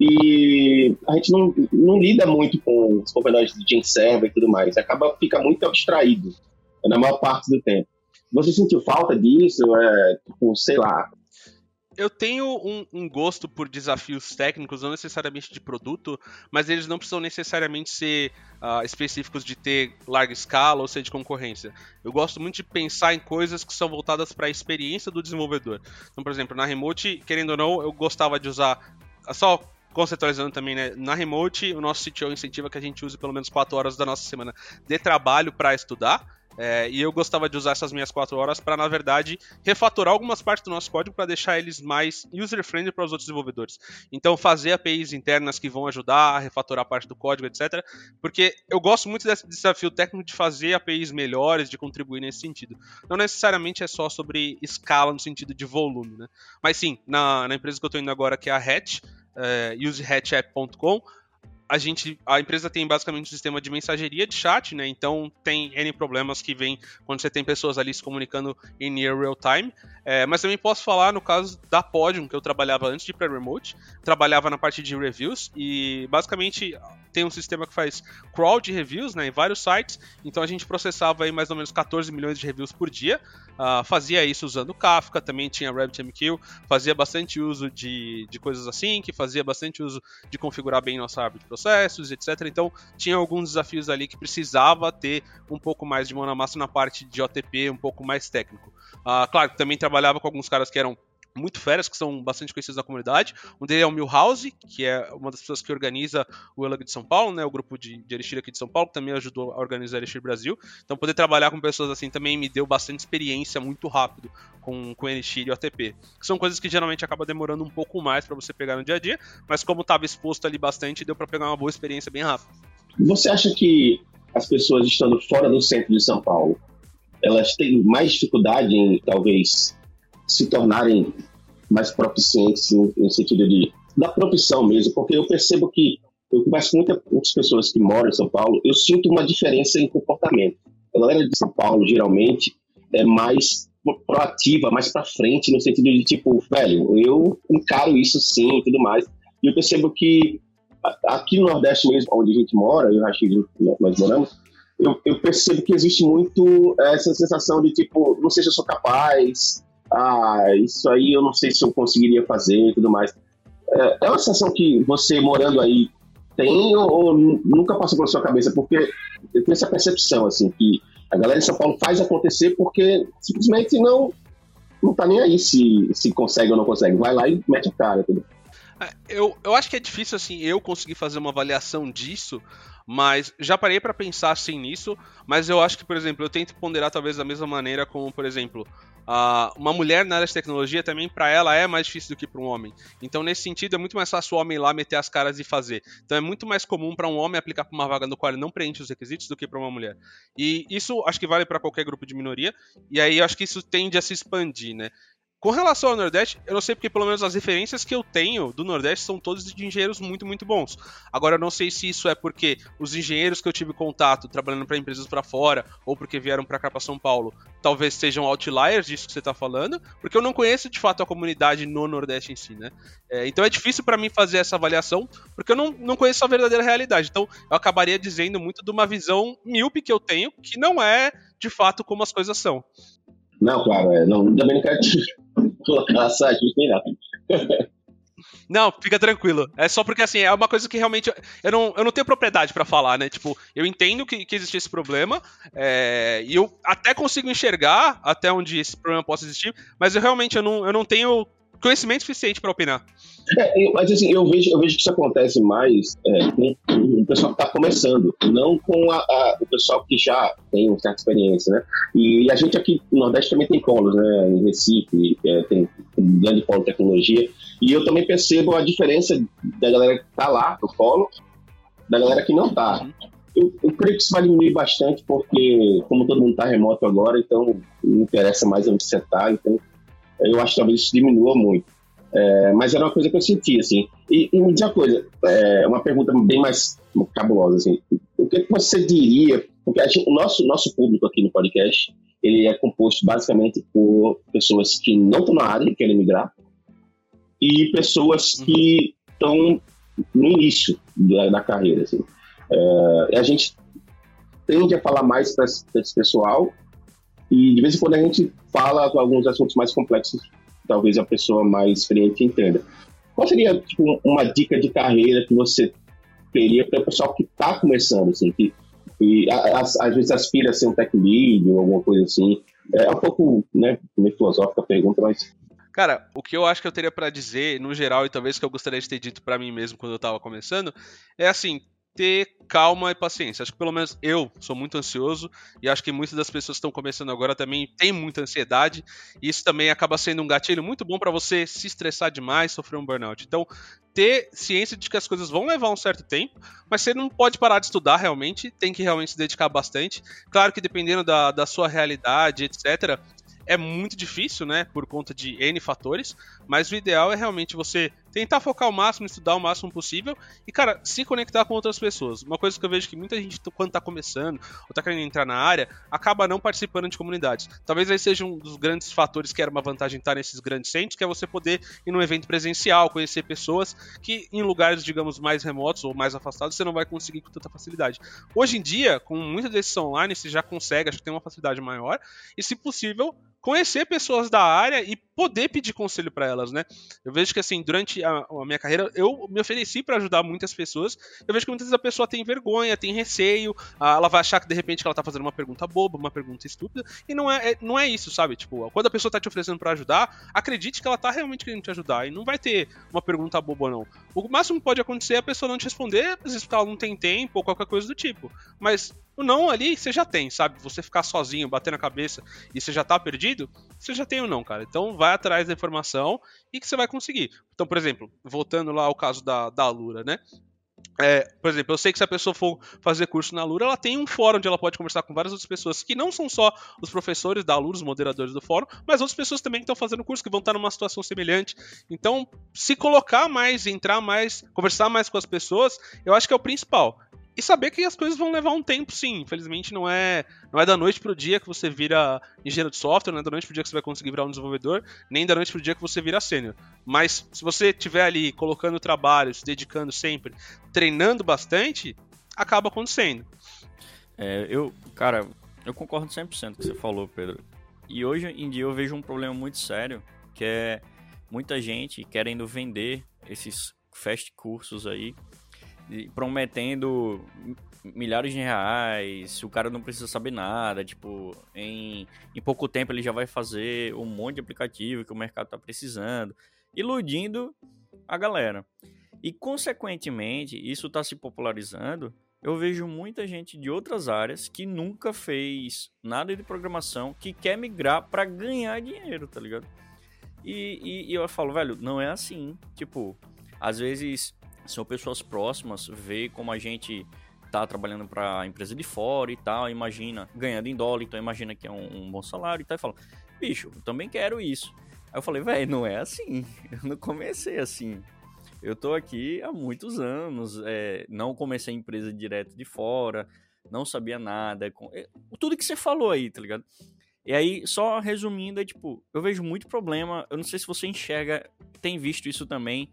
e a gente não, não lida muito com os componentes de Gen Server e tudo mais, acaba fica muito abstraído na maior parte do tempo. Você sentiu falta disso? É, tipo, sei lá. Eu tenho um, um, gosto por desafios técnicos, não necessariamente de produto, mas eles não precisam necessariamente ser uh, específicos de ter larga escala ou ser de concorrência. Eu gosto muito de pensar em coisas que são voltadas para a experiência do desenvolvedor. Então, por exemplo, na Remote, querendo ou não, eu gostava de usar. Só conceitualizando também, né? Na Remote, o nosso CTO incentiva que a gente use pelo menos 4 horas da nossa semana de trabalho para estudar. É, e eu gostava de usar essas minhas quatro horas para, na verdade, refatorar algumas partes do nosso código para deixar eles mais user-friendly para os outros desenvolvedores. Então, fazer APIs internas que vão ajudar a refatorar parte do código, etc. Porque eu gosto muito desse desafio técnico de fazer APIs melhores, de contribuir nesse sentido. Não necessariamente é só sobre escala no sentido de volume, né? Mas sim, na, na empresa que eu estou indo agora, que é a Hatch, é, usehatchapp.com, a gente, a empresa tem basicamente um sistema de mensageria de chat, né? Então tem N problemas que vem quando você tem pessoas ali se comunicando em near real time. É, mas também posso falar no caso da Podium, que eu trabalhava antes de pré-remote, trabalhava na parte de reviews e basicamente tem um sistema que faz crawl de reviews né, em vários sites, então a gente processava aí mais ou menos 14 milhões de reviews por dia, uh, fazia isso usando Kafka, também tinha RabbitMQ, fazia bastante uso de, de coisas assim, que fazia bastante uso de configurar bem nossa árvore de processos, etc. Então tinha alguns desafios ali que precisava ter um pouco mais de mão na massa na parte de OTP, um pouco mais técnico. Uh, claro, também trabalhava com alguns caras que eram muito férias, que são bastante conhecidos na comunidade. Um deles é o Milhouse, que é uma das pessoas que organiza o Elag de São Paulo, né, o grupo de, de Elixir aqui de São Paulo, que também ajudou a organizar Elixir Brasil. Então, poder trabalhar com pessoas assim também me deu bastante experiência muito rápido com, com Elixir e OTP. Que são coisas que geralmente acaba demorando um pouco mais para você pegar no dia a dia, mas como estava exposto ali bastante, deu para pegar uma boa experiência bem rápido. Você acha que as pessoas estando fora do centro de São Paulo, elas têm mais dificuldade em talvez se tornarem mais proficientes no, sentido de da profissão mesmo, porque eu percebo que eu converso com muita, muitas pessoas que moram em São Paulo, eu sinto uma diferença em comportamento. A galera de São Paulo, geralmente, é mais proativa, mais para frente, no sentido de tipo, velho, eu encaro isso sim e tudo mais. E eu percebo que aqui no Nordeste mesmo, onde a gente mora, eu acho que nós moramos, eu, eu percebo que existe muito essa sensação de tipo, não sei se eu sou capaz, ah, isso aí eu não sei se eu conseguiria fazer e tudo mais. É, é uma sensação que você morando aí tem ou, ou nunca passou pela sua cabeça? Porque eu tenho essa percepção, assim, que a galera de São Paulo faz acontecer porque simplesmente não não tá nem aí se, se consegue ou não consegue. Vai lá e mete a cara, entendeu? É, eu, eu acho que é difícil, assim, eu conseguir fazer uma avaliação disso, mas já parei para pensar assim nisso, mas eu acho que, por exemplo, eu tento ponderar talvez da mesma maneira como, por exemplo, Uh, uma mulher na área de tecnologia também, para ela, é mais difícil do que para um homem. Então, nesse sentido, é muito mais fácil o homem lá meter as caras e fazer. Então, é muito mais comum para um homem aplicar para uma vaga no qual ele não preenche os requisitos do que para uma mulher. E isso acho que vale para qualquer grupo de minoria. E aí, acho que isso tende a se expandir, né? Com relação ao Nordeste, eu não sei porque pelo menos as referências que eu tenho do Nordeste são todas de engenheiros muito, muito bons. Agora eu não sei se isso é porque os engenheiros que eu tive contato trabalhando para empresas para fora ou porque vieram para cá para São Paulo, talvez sejam outliers disso que você está falando, porque eu não conheço de fato a comunidade no Nordeste em si, né? É, então é difícil para mim fazer essa avaliação, porque eu não, não conheço a verdadeira realidade. Então eu acabaria dizendo muito de uma visão míope que eu tenho, que não é de fato como as coisas são. Não, claro, é, não, também não quero nem nada. Não, fica tranquilo. É só porque, assim, é uma coisa que realmente eu não, eu não tenho propriedade para falar, né? Tipo, eu entendo que, que existe esse problema é, e eu até consigo enxergar até onde esse problema possa existir, mas eu realmente eu não, eu não tenho conhecimento suficiente para opinar. É, mas assim, eu vejo, eu vejo que isso acontece mais é, com o pessoal que está começando, não com a, a, o pessoal que já tem uma certa experiência, né? E a gente aqui no Nordeste também tem polos, né? Em Recife, é, tem um grande polo de tecnologia. E eu também percebo a diferença da galera que está lá no polo, da galera que não está. Eu, eu, creio que isso vai diminuir bastante, porque como todo mundo está remoto agora, então não interessa mais onde você está, então eu acho que talvez isso diminua muito. É, mas era uma coisa que eu sentia, assim. E, e me diz uma coisa, é uma pergunta bem mais cabulosa, assim. O que, que você diria, porque gente, o nosso, nosso público aqui no podcast, ele é composto basicamente por pessoas que não estão na área e querem migrar, e pessoas uhum. que estão no início da, da carreira, assim. É, a gente tende a falar mais para esse pessoal e de vez em quando a gente fala alguns assuntos mais complexos, talvez a pessoa mais experiente entenda. Qual seria tipo, uma dica de carreira que você teria para o pessoal que está começando, assim, que às vezes aspira a ser um tech lead ou alguma coisa assim? É um pouco, né, meio filosófica a pergunta, mas Cara, o que eu acho que eu teria para dizer, no geral, e talvez que eu gostaria de ter dito para mim mesmo quando eu tava começando, é assim, ter calma e paciência. Acho que pelo menos eu sou muito ansioso e acho que muitas das pessoas que estão começando agora também têm muita ansiedade e isso também acaba sendo um gatilho muito bom para você se estressar demais, sofrer um burnout. Então, ter ciência de que as coisas vão levar um certo tempo, mas você não pode parar de estudar realmente, tem que realmente se dedicar bastante. Claro que dependendo da, da sua realidade, etc., é muito difícil, né, por conta de N fatores, mas o ideal é realmente você tentar focar o máximo, estudar o máximo possível e, cara, se conectar com outras pessoas. Uma coisa que eu vejo que muita gente, quando tá começando ou tá querendo entrar na área, acaba não participando de comunidades. Talvez aí seja um dos grandes fatores que era uma vantagem estar nesses grandes centros, que é você poder ir num evento presencial, conhecer pessoas que em lugares, digamos, mais remotos ou mais afastados, você não vai conseguir com tanta facilidade. Hoje em dia, com muitas desses online, você já consegue, acho que tem uma facilidade maior, e se possível, conhecer pessoas da área e poder pedir conselho para elas, né? Eu vejo que assim, durante a, a minha carreira, eu me ofereci para ajudar muitas pessoas. Eu vejo que muitas vezes a pessoa tem vergonha, tem receio, ela vai achar que de repente ela tá fazendo uma pergunta boba, uma pergunta estúpida, e não é, é não é isso, sabe? Tipo, quando a pessoa tá te oferecendo para ajudar, acredite que ela tá realmente querendo te ajudar e não vai ter uma pergunta boba não. O máximo que pode acontecer é a pessoa não te responder, às vezes porque ela não tem tempo ou qualquer coisa do tipo. Mas o não ali você já tem, sabe? Você ficar sozinho, bater na cabeça e você já tá perdido, você já tem o não, cara. Então vai atrás da informação e que você vai conseguir. Então, por exemplo, voltando lá ao caso da, da Lura, né? É, por exemplo, eu sei que se a pessoa for fazer curso na Lura, ela tem um fórum onde ela pode conversar com várias outras pessoas que não são só os professores da Lura, os moderadores do fórum, mas outras pessoas também que estão fazendo curso, que vão estar numa situação semelhante. Então, se colocar mais, entrar mais, conversar mais com as pessoas, eu acho que é o principal e saber que as coisas vão levar um tempo, sim. Infelizmente, não é não é da noite pro dia que você vira engenheiro de software, não é da noite pro dia que você vai conseguir virar um desenvolvedor, nem da noite pro dia que você vira sênior. Mas se você estiver ali colocando trabalho, se dedicando sempre, treinando bastante, acaba acontecendo. É, eu, cara, eu concordo 100% com o que você falou, Pedro. E hoje em dia eu vejo um problema muito sério, que é muita gente querendo vender esses fast cursos aí prometendo milhares de reais, o cara não precisa saber nada, tipo, em, em pouco tempo ele já vai fazer um monte de aplicativo que o mercado está precisando, iludindo a galera. E, consequentemente, isso está se popularizando. Eu vejo muita gente de outras áreas que nunca fez nada de programação, que quer migrar para ganhar dinheiro, tá ligado? E, e, e eu falo, velho, não é assim. Tipo, às vezes são pessoas próximas, ver como a gente tá trabalhando para empresa de fora e tal, imagina, ganhando em dólar, então imagina que é um, um bom salário e tal, e fala, bicho, eu também quero isso. Aí eu falei, velho, não é assim, <laughs> eu não comecei assim. Eu tô aqui há muitos anos, é, não comecei empresa direto de fora, não sabia nada, é, tudo que você falou aí, tá ligado? E aí, só resumindo, é tipo, eu vejo muito problema, eu não sei se você enxerga, tem visto isso também,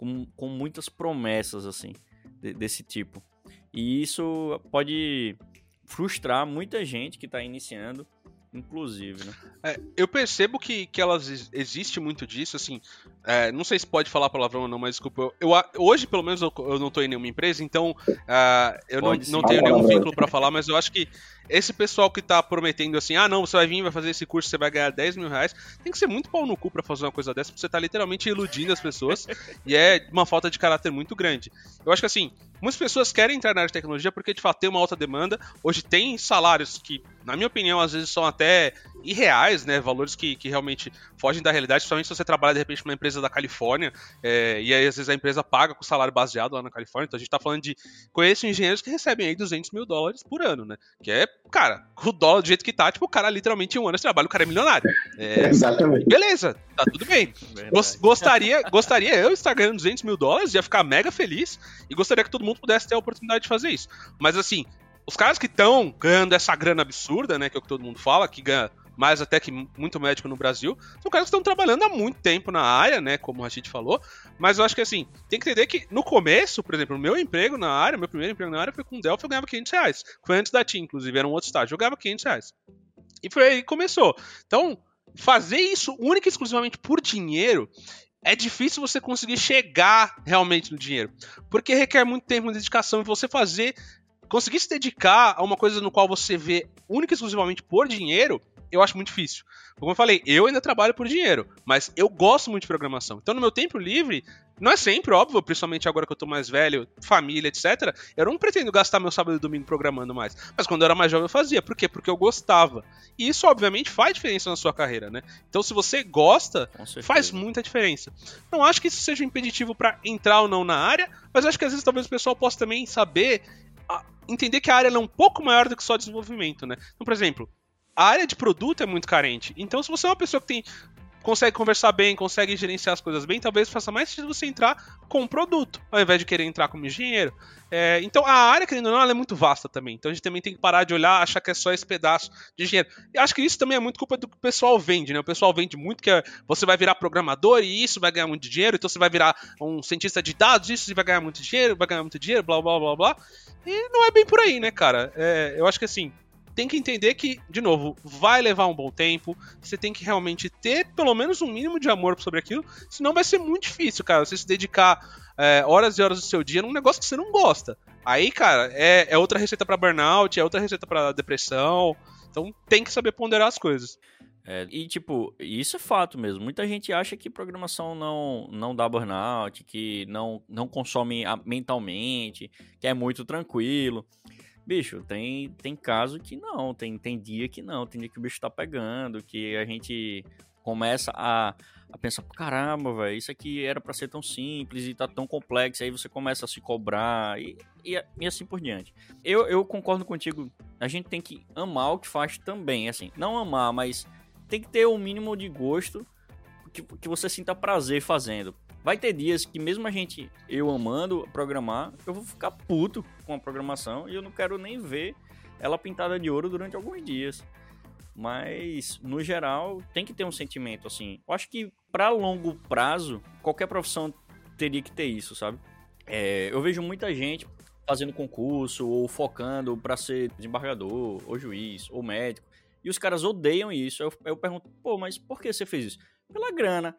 com, com muitas promessas, assim, de, desse tipo. E isso pode frustrar muita gente que está iniciando, inclusive, né? É, eu percebo que, que elas existe muito disso, assim, é, não sei se pode falar palavrão ou não, mas desculpa, eu, eu hoje pelo menos eu, eu, não estou em nenhuma empresa, então uh, eu não, não tenho nenhum vínculo para falar, mas eu acho que esse pessoal que tá prometendo assim, ah não, você vai vir, vai fazer esse curso, você vai ganhar 10 mil reais, tem que ser muito pau no cu pra fazer uma coisa dessa, porque você tá literalmente iludindo as pessoas <laughs> e é uma falta de caráter muito grande. Eu acho que assim, muitas pessoas querem entrar na área de tecnologia porque de fato tem uma alta demanda, hoje tem salários que, na minha opinião, às vezes são até irreais, né? Valores que, que realmente fogem da realidade, principalmente se você trabalha de repente numa empresa da Califórnia, é, e aí às vezes a empresa paga com salário baseado lá na Califórnia. Então a gente tá falando de. Conheço engenheiros que recebem aí 200 mil dólares por ano, né? Que é, cara, o dólar do jeito que tá, tipo, o cara literalmente em um ano de trabalho, o cara é milionário. É, Exatamente. Beleza, tá tudo bem. Gostaria, gostaria eu estar ganhando 200 mil dólares, ia ficar mega feliz, e gostaria que todo mundo pudesse ter a oportunidade de fazer isso. Mas assim, os caras que estão ganhando essa grana absurda, né, que é o que todo mundo fala, que ganha mais até que muito médico no Brasil, são caras que estão trabalhando há muito tempo na área, né? Como a gente falou. Mas eu acho que assim, tem que entender que no começo, por exemplo, o meu emprego na área, meu primeiro emprego na área foi com o Delphi, eu ganhava 500 reais. Foi antes da TIM, inclusive, era um outro estágio, eu ganhava 500 reais. E foi aí que começou. Então, fazer isso única e exclusivamente por dinheiro é difícil você conseguir chegar realmente no dinheiro. Porque requer muito tempo, muita dedicação, e você fazer. Conseguir se dedicar a uma coisa no qual você vê única e exclusivamente por dinheiro eu acho muito difícil. Como eu falei, eu ainda trabalho por dinheiro, mas eu gosto muito de programação. Então, no meu tempo livre, não é sempre, óbvio, principalmente agora que eu tô mais velho, família, etc. Eu não pretendo gastar meu sábado e domingo programando mais. Mas quando eu era mais jovem eu fazia. Por quê? Porque eu gostava. E isso, obviamente, faz diferença na sua carreira, né? Então, se você gosta, faz muita diferença. Não acho que isso seja um impeditivo para entrar ou não na área, mas acho que às vezes talvez o pessoal possa também saber entender que a área é um pouco maior do que só desenvolvimento, né? Então, por exemplo, a área de produto é muito carente. Então, se você é uma pessoa que tem consegue conversar bem, consegue gerenciar as coisas bem, talvez faça mais sentido você entrar com produto, ao invés de querer entrar como engenheiro. É, então a área, querendo ou não, ela é muito vasta também. Então a gente também tem que parar de olhar, achar que é só esse pedaço de engenheiro. E acho que isso também é muito culpa do que o pessoal vende, né? O pessoal vende muito que é, você vai virar programador e isso vai ganhar muito dinheiro, então você vai virar um cientista de dados, isso vai ganhar muito dinheiro, vai ganhar muito dinheiro, blá blá blá blá. E não é bem por aí, né, cara? É, eu acho que assim, tem que entender que, de novo, vai levar um bom tempo. Você tem que realmente ter pelo menos um mínimo de amor sobre aquilo, senão vai ser muito difícil, cara. Você se dedicar é, horas e horas do seu dia num negócio que você não gosta. Aí, cara, é, é outra receita para burnout, é outra receita para depressão. Então tem que saber ponderar as coisas. É, e, tipo, isso é fato mesmo. Muita gente acha que programação não, não dá burnout, que não, não consome mentalmente, que é muito tranquilo. Bicho, tem, tem caso que não, tem, tem dia que não, tem dia que o bicho tá pegando, que a gente começa a, a pensar, caramba, velho, isso aqui era para ser tão simples e tá tão complexo, aí você começa a se cobrar e, e, e, assim por diante. Eu, eu concordo contigo, a gente tem que amar o que faz também, assim, não amar, mas tem que ter o um mínimo de gosto que, que você sinta prazer fazendo. Vai ter dias que mesmo a gente, eu amando programar, eu vou ficar puto com a programação e eu não quero nem ver ela pintada de ouro durante alguns dias. Mas, no geral, tem que ter um sentimento assim. Eu acho que para longo prazo, qualquer profissão teria que ter isso, sabe? É, eu vejo muita gente fazendo concurso ou focando para ser desembargador, ou juiz, ou médico. E os caras odeiam isso. Eu, eu pergunto, pô, mas por que você fez isso? Pela grana.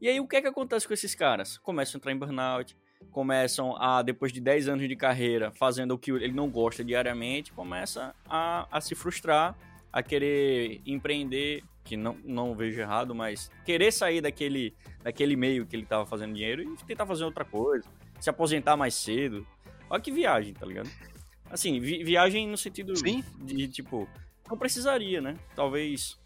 E aí o que é que acontece com esses caras? Começam a entrar em burnout, começam a, depois de 10 anos de carreira, fazendo o que ele não gosta diariamente, começa a, a se frustrar, a querer empreender, que não, não vejo errado, mas querer sair daquele, daquele meio que ele estava fazendo dinheiro e tentar fazer outra coisa, se aposentar mais cedo. Olha que viagem, tá ligado? Assim, vi, viagem no sentido Sim. de, tipo, não precisaria, né? Talvez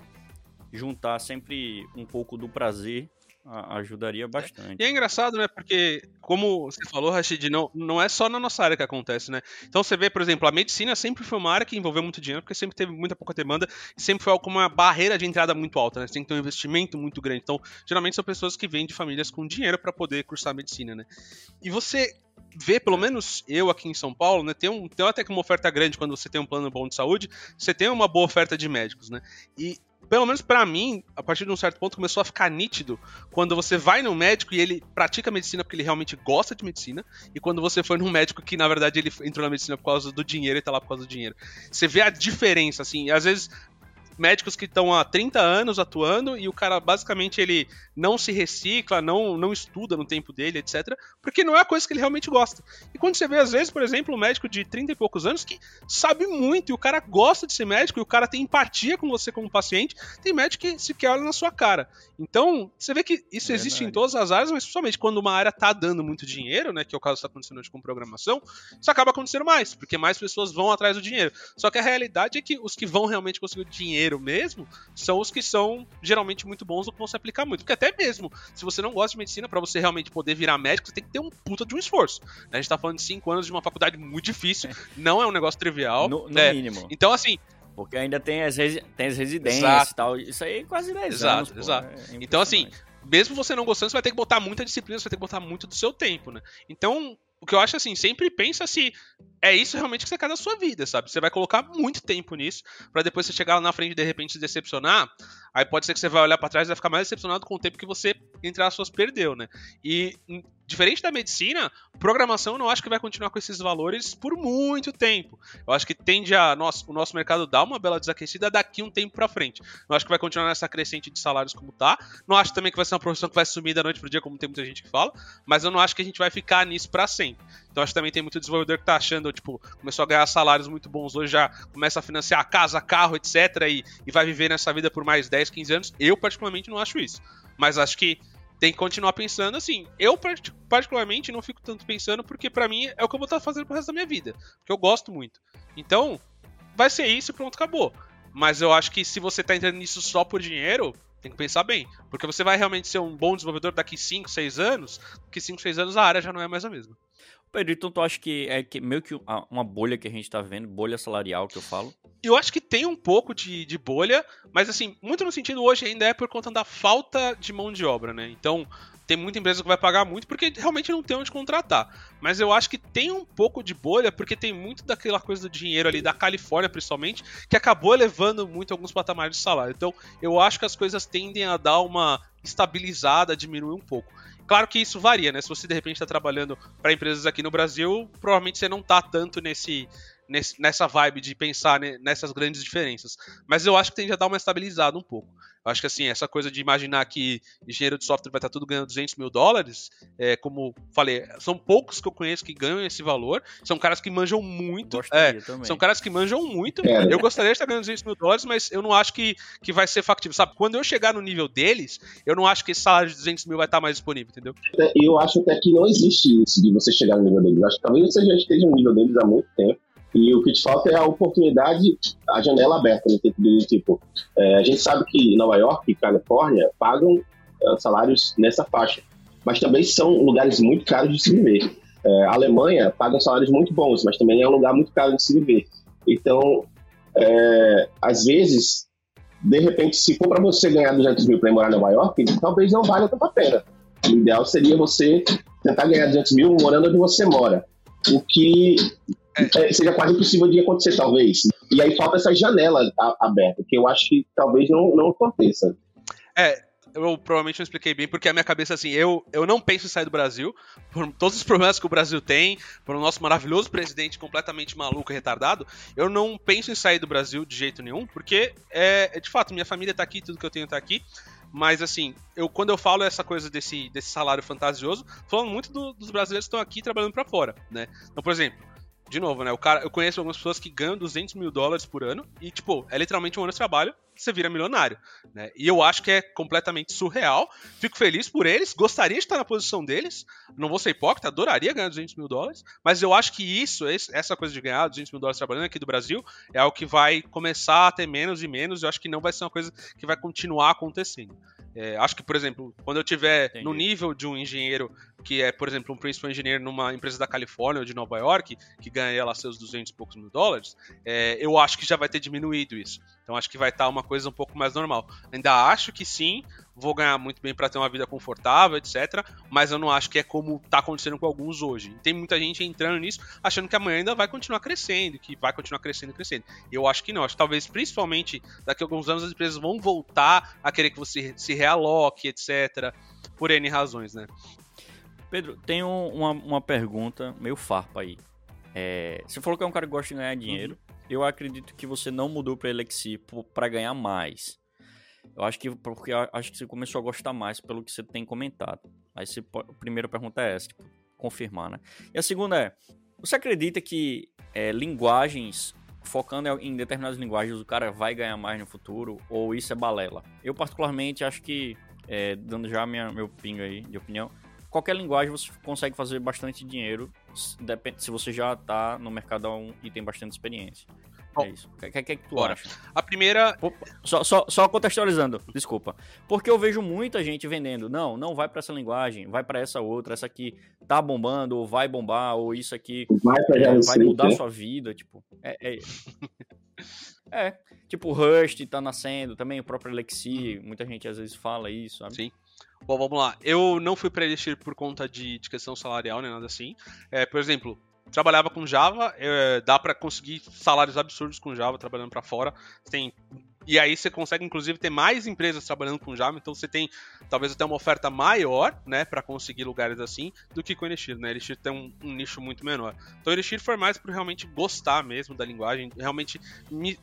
juntar sempre um pouco do prazer ajudaria bastante. E é engraçado, né? Porque, como você falou, Rashid, não, não é só na nossa área que acontece, né? Então você vê, por exemplo, a medicina sempre foi uma área que envolveu muito dinheiro, porque sempre teve muita pouca demanda, e sempre foi uma barreira de entrada muito alta, né? Você tem que ter um investimento muito grande. Então, geralmente são pessoas que vêm de famílias com dinheiro para poder cursar medicina, né? E você vê, pelo menos eu aqui em São Paulo, né, tem, um, tem até que uma oferta grande quando você tem um plano bom de saúde, você tem uma boa oferta de médicos, né? E pelo menos para mim, a partir de um certo ponto, começou a ficar nítido quando você vai no médico e ele pratica medicina porque ele realmente gosta de medicina, e quando você foi num médico que, na verdade, ele entrou na medicina por causa do dinheiro e tá lá por causa do dinheiro. Você vê a diferença, assim, às vezes médicos que estão há 30 anos atuando e o cara basicamente ele não se recicla, não, não estuda no tempo dele, etc. Porque não é a coisa que ele realmente gosta. E quando você vê, às vezes, por exemplo, um médico de 30 e poucos anos que sabe muito e o cara gosta de ser médico e o cara tem empatia com você como paciente, tem médico que sequer olha na sua cara. Então, você vê que isso é existe em todas as áreas, mas principalmente quando uma área tá dando muito dinheiro, né, que é o caso que está acontecendo hoje com programação, isso acaba acontecendo mais, porque mais pessoas vão atrás do dinheiro. Só que a realidade é que os que vão realmente conseguir o dinheiro mesmo, são os que são geralmente muito bons ou que vão se aplicar muito. Porque até mesmo, se você não gosta de medicina, para você realmente poder virar médico, você tem que ter um puta de um esforço. A gente tá falando de cinco anos de uma faculdade muito difícil, não é um negócio trivial. No, no né? mínimo. Então, assim, porque ainda tem as, tem as residências e tal. Isso aí é quase 10 exato, anos. Pô, exato. É então, assim, mesmo você não gostando, você vai ter que botar muita disciplina, você vai ter que botar muito do seu tempo, né? Então, o que eu acho assim, sempre pensa se é isso realmente que você quer da sua vida, sabe? Você vai colocar muito tempo nisso, para depois você chegar lá na frente e de repente se decepcionar. Aí pode ser que você vai olhar para trás e vai ficar mais decepcionado com o tempo que você, entre aspas, perdeu, né? E diferente da medicina, programação eu não acho que vai continuar com esses valores por muito tempo. Eu acho que tende a nosso, o nosso mercado dar uma bela desaquecida daqui um tempo para frente. Não acho que vai continuar nessa crescente de salários como tá. Não acho também que vai ser uma profissão que vai sumir da noite pro dia, como tem muita gente que fala. Mas eu não acho que a gente vai ficar nisso para sempre. Então acho que também tem muito desenvolvedor que tá achando, tipo, começou a ganhar salários muito bons hoje, já começa a financiar casa, carro, etc. E, e vai viver nessa vida por mais 10, 15 anos. Eu, particularmente, não acho isso. Mas acho que tem que continuar pensando assim. Eu, particularmente, não fico tanto pensando porque para mim é o que eu vou estar fazendo pro resto da minha vida. Porque eu gosto muito. Então, vai ser isso e pronto, acabou. Mas eu acho que se você tá entrando nisso só por dinheiro, tem que pensar bem. Porque você vai realmente ser um bom desenvolvedor daqui 5, 6 anos, porque 5, 6 anos a área já não é mais a mesma. Pedro, então tu acha que é que meio que uma bolha que a gente tá vendo, bolha salarial que eu falo? Eu acho que tem um pouco de, de bolha, mas assim, muito no sentido hoje ainda é por conta da falta de mão de obra, né? Então, tem muita empresa que vai pagar muito porque realmente não tem onde contratar. Mas eu acho que tem um pouco de bolha porque tem muito daquela coisa do dinheiro ali da Califórnia, principalmente, que acabou elevando muito alguns patamares de salário. Então eu acho que as coisas tendem a dar uma estabilizada, diminuir um pouco. Claro que isso varia, né? Se você de repente está trabalhando para empresas aqui no Brasil, provavelmente você não está tanto nesse, nesse, nessa vibe de pensar nessas grandes diferenças. Mas eu acho que tende a dar uma estabilizada um pouco. Eu acho que assim, essa coisa de imaginar que engenheiro de software vai estar tudo ganhando 200 mil dólares, é, como falei, são poucos que eu conheço que ganham esse valor. São caras que manjam muito. É, são caras que manjam muito. É. Eu gostaria de estar ganhando 200 mil dólares, mas eu não acho que, que vai ser factível. Sabe, quando eu chegar no nível deles, eu não acho que esse salário de 200 mil vai estar mais disponível, entendeu? Eu acho até que não existe isso de você chegar no nível deles. Eu acho que talvez você já esteja no nível deles há muito tempo e o que te falta é a oportunidade, a janela aberta, de, tipo, é, a gente sabe que Nova York e Califórnia pagam é, salários nessa faixa, mas também são lugares muito caros de se viver. É, a Alemanha paga salários muito bons, mas também é um lugar muito caro de se viver. Então, é, às vezes, de repente, se for para você ganhar 200 mil para morar em Nova York, talvez não valha tanto a pena. O ideal seria você tentar ganhar 200 mil morando onde você mora. O que é. é. seja quase impossível de acontecer, talvez. E aí falta essa janela aberta, que eu acho que talvez não, não aconteça. É, eu provavelmente não expliquei bem, porque a minha cabeça, assim, eu, eu não penso em sair do Brasil, por todos os problemas que o Brasil tem, por o nosso maravilhoso presidente completamente maluco e retardado, eu não penso em sair do Brasil de jeito nenhum, porque, é, é de fato, minha família tá aqui, tudo que eu tenho tá aqui, mas assim, eu quando eu falo essa coisa desse, desse salário fantasioso, falando muito do, dos brasileiros que estão aqui trabalhando para fora, né? Então, por exemplo, de novo, né? O cara, eu conheço algumas pessoas que ganham 200 mil dólares por ano e, tipo, é literalmente um ano de trabalho você vira milionário, né? E eu acho que é completamente surreal. Fico feliz por eles, gostaria de estar na posição deles. Não vou ser hipócrita, adoraria ganhar 200 mil dólares, mas eu acho que isso, essa coisa de ganhar 200 mil dólares trabalhando aqui do Brasil, é algo que vai começar a ter menos e menos. Eu acho que não vai ser uma coisa que vai continuar acontecendo. É, acho que, por exemplo, quando eu tiver no nível de um engenheiro que é, por exemplo, um principal engenheiro numa empresa da Califórnia ou de Nova York, que ganha lá seus 200 e poucos mil dólares, é, eu acho que já vai ter diminuído isso. Então acho que vai estar uma coisa um pouco mais normal. Ainda acho que sim, vou ganhar muito bem para ter uma vida confortável, etc. Mas eu não acho que é como está acontecendo com alguns hoje. Tem muita gente entrando nisso achando que amanhã ainda vai continuar crescendo, que vai continuar crescendo e crescendo. Eu acho que não. Acho que talvez, principalmente, daqui a alguns anos as empresas vão voltar a querer que você se realoque, etc. Por N razões, né? Pedro, tem uma, uma pergunta meio farpa aí. É, você falou que é um cara que gosta de ganhar dinheiro. Uhum eu acredito que você não mudou para Elixir para ganhar mais. Eu acho que porque acho que você começou a gostar mais pelo que você tem comentado. Aí você, a primeira pergunta é essa, tipo, confirmar, né? E a segunda é, você acredita que é, linguagens focando em determinadas linguagens o cara vai ganhar mais no futuro ou isso é balela? Eu particularmente acho que é, dando já minha, meu pingo aí de opinião, qualquer linguagem você consegue fazer bastante dinheiro depende se você já tá no mercado e tem bastante experiência. Bom, é isso. O que, que, que, tu bora. acha? A primeira. Só, só, só contextualizando, desculpa. Porque eu vejo muita gente vendendo. Não, não vai para essa linguagem, vai para essa outra. Essa aqui tá bombando, ou vai bombar, ou isso aqui vai, é, vai mudar a sua vida. Tipo, é. é... <laughs> é. Tipo, Rust tá nascendo também, o próprio Elixir. Muita gente às vezes fala isso, sabe? Sim. Bom, vamos lá. Eu não fui para Elixir por conta de, de, questão salarial, nem nada assim. É, por exemplo, trabalhava com Java, é, dá para conseguir salários absurdos com Java trabalhando para fora. Tem e aí você consegue inclusive ter mais empresas trabalhando com Java, então você tem talvez até uma oferta maior, né, para conseguir lugares assim, do que com Elixir, né? Elixir tem um, um nicho muito menor. Então Elixir foi mais por realmente gostar mesmo da linguagem, realmente me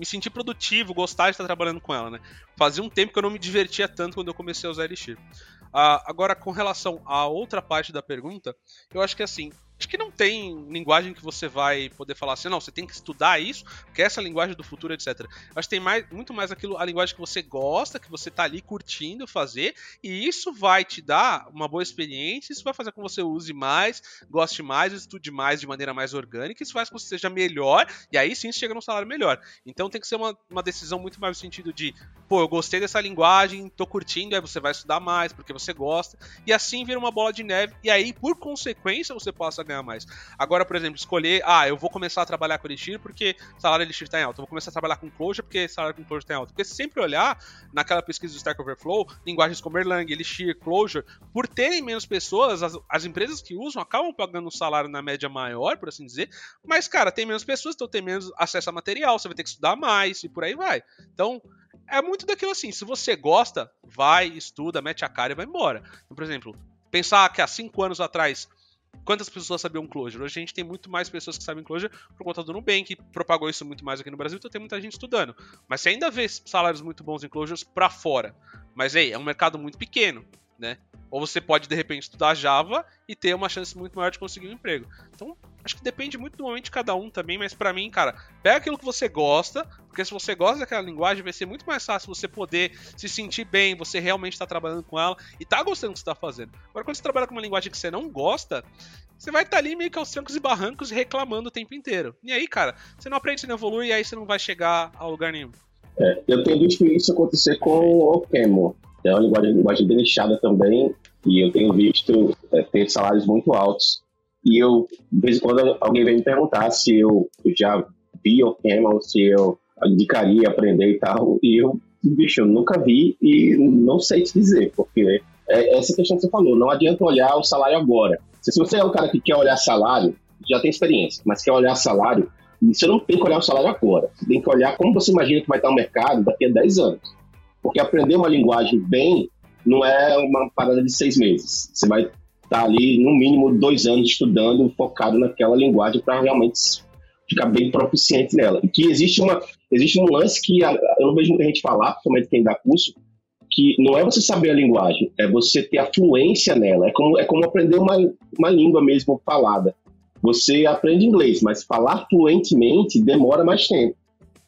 me sentir produtivo, gostar de estar trabalhando com ela, né? Fazia um tempo que eu não me divertia tanto quando eu comecei a usar Elixir. Uh, agora, com relação à outra parte da pergunta, eu acho que assim, Acho que não tem linguagem que você vai poder falar assim, não, você tem que estudar isso, porque essa é a linguagem do futuro, etc. Acho que tem mais, muito mais aquilo, a linguagem que você gosta, que você tá ali curtindo fazer, e isso vai te dar uma boa experiência, isso vai fazer com que você use mais, goste mais, estude mais de maneira mais orgânica, isso faz com que você seja melhor, e aí sim você chega num salário melhor. Então tem que ser uma, uma decisão muito mais no sentido de, pô, eu gostei dessa linguagem, tô curtindo, aí você vai estudar mais, porque você gosta, e assim vira uma bola de neve, e aí, por consequência, você passa a ganhar mais. Agora, por exemplo, escolher, ah, eu vou começar a trabalhar com Elixir porque salário Elixir está em alta. Eu vou começar a trabalhar com Clojure porque salário com Clojure está em alta. Porque se sempre olhar naquela pesquisa do Stack Overflow, linguagens como Erlang, Elixir, Clojure, por terem menos pessoas, as, as empresas que usam acabam pagando um salário na média maior, por assim dizer, mas, cara, tem menos pessoas, então tem menos acesso a material, você vai ter que estudar mais e por aí vai. Então, é muito daquilo assim, se você gosta, vai, estuda, mete a cara e vai embora. Então, por exemplo, pensar que há cinco anos atrás, quantas pessoas sabiam Clojure? Hoje a gente tem muito mais pessoas que sabem Clojure por conta do Nubank, que propagou isso muito mais aqui no Brasil, então tem muita gente estudando. Mas você ainda vê salários muito bons em Clojures para fora. Mas, ei, é um mercado muito pequeno, né? Ou você pode, de repente, estudar Java e ter uma chance muito maior de conseguir um emprego. Então, acho que depende muito do momento de cada um também, mas para mim, cara, pega aquilo que você gosta, porque se você gosta daquela linguagem, vai ser muito mais fácil você poder se sentir bem, você realmente tá trabalhando com ela e tá gostando do que você tá fazendo. Agora, quando você trabalha com uma linguagem que você não gosta, você vai estar tá ali meio que aos trancos e barrancos reclamando o tempo inteiro. E aí, cara, você não aprende, você não evolui e aí você não vai chegar a lugar nenhum. É, eu tenho visto isso acontecer com o Camel. É uma linguagem, linguagem bem também, e eu tenho visto é, ter salários muito altos. E eu, de vez em quando, alguém vem me perguntar se eu já vi o Camel, se eu indicaria aprender e tal, e eu, bicho, eu nunca vi e não sei te dizer, porque é essa questão que você falou, não adianta olhar o salário agora. Se você é um cara que quer olhar salário, já tem experiência, mas quer olhar salário, você não tem que olhar o salário agora. Você tem que olhar como você imagina que vai estar o mercado daqui a 10 anos. Porque aprender uma linguagem bem não é uma parada de seis meses. Você vai estar ali, no mínimo, dois anos estudando, focado naquela linguagem para realmente ficar bem proficiente nela. E que existe, uma, existe um lance que eu não vejo muita gente falar, principalmente quem dá curso, que não é você saber a linguagem, é você ter a fluência nela. É como, é como aprender uma, uma língua mesmo falada. Você aprende inglês, mas falar fluentemente demora mais tempo.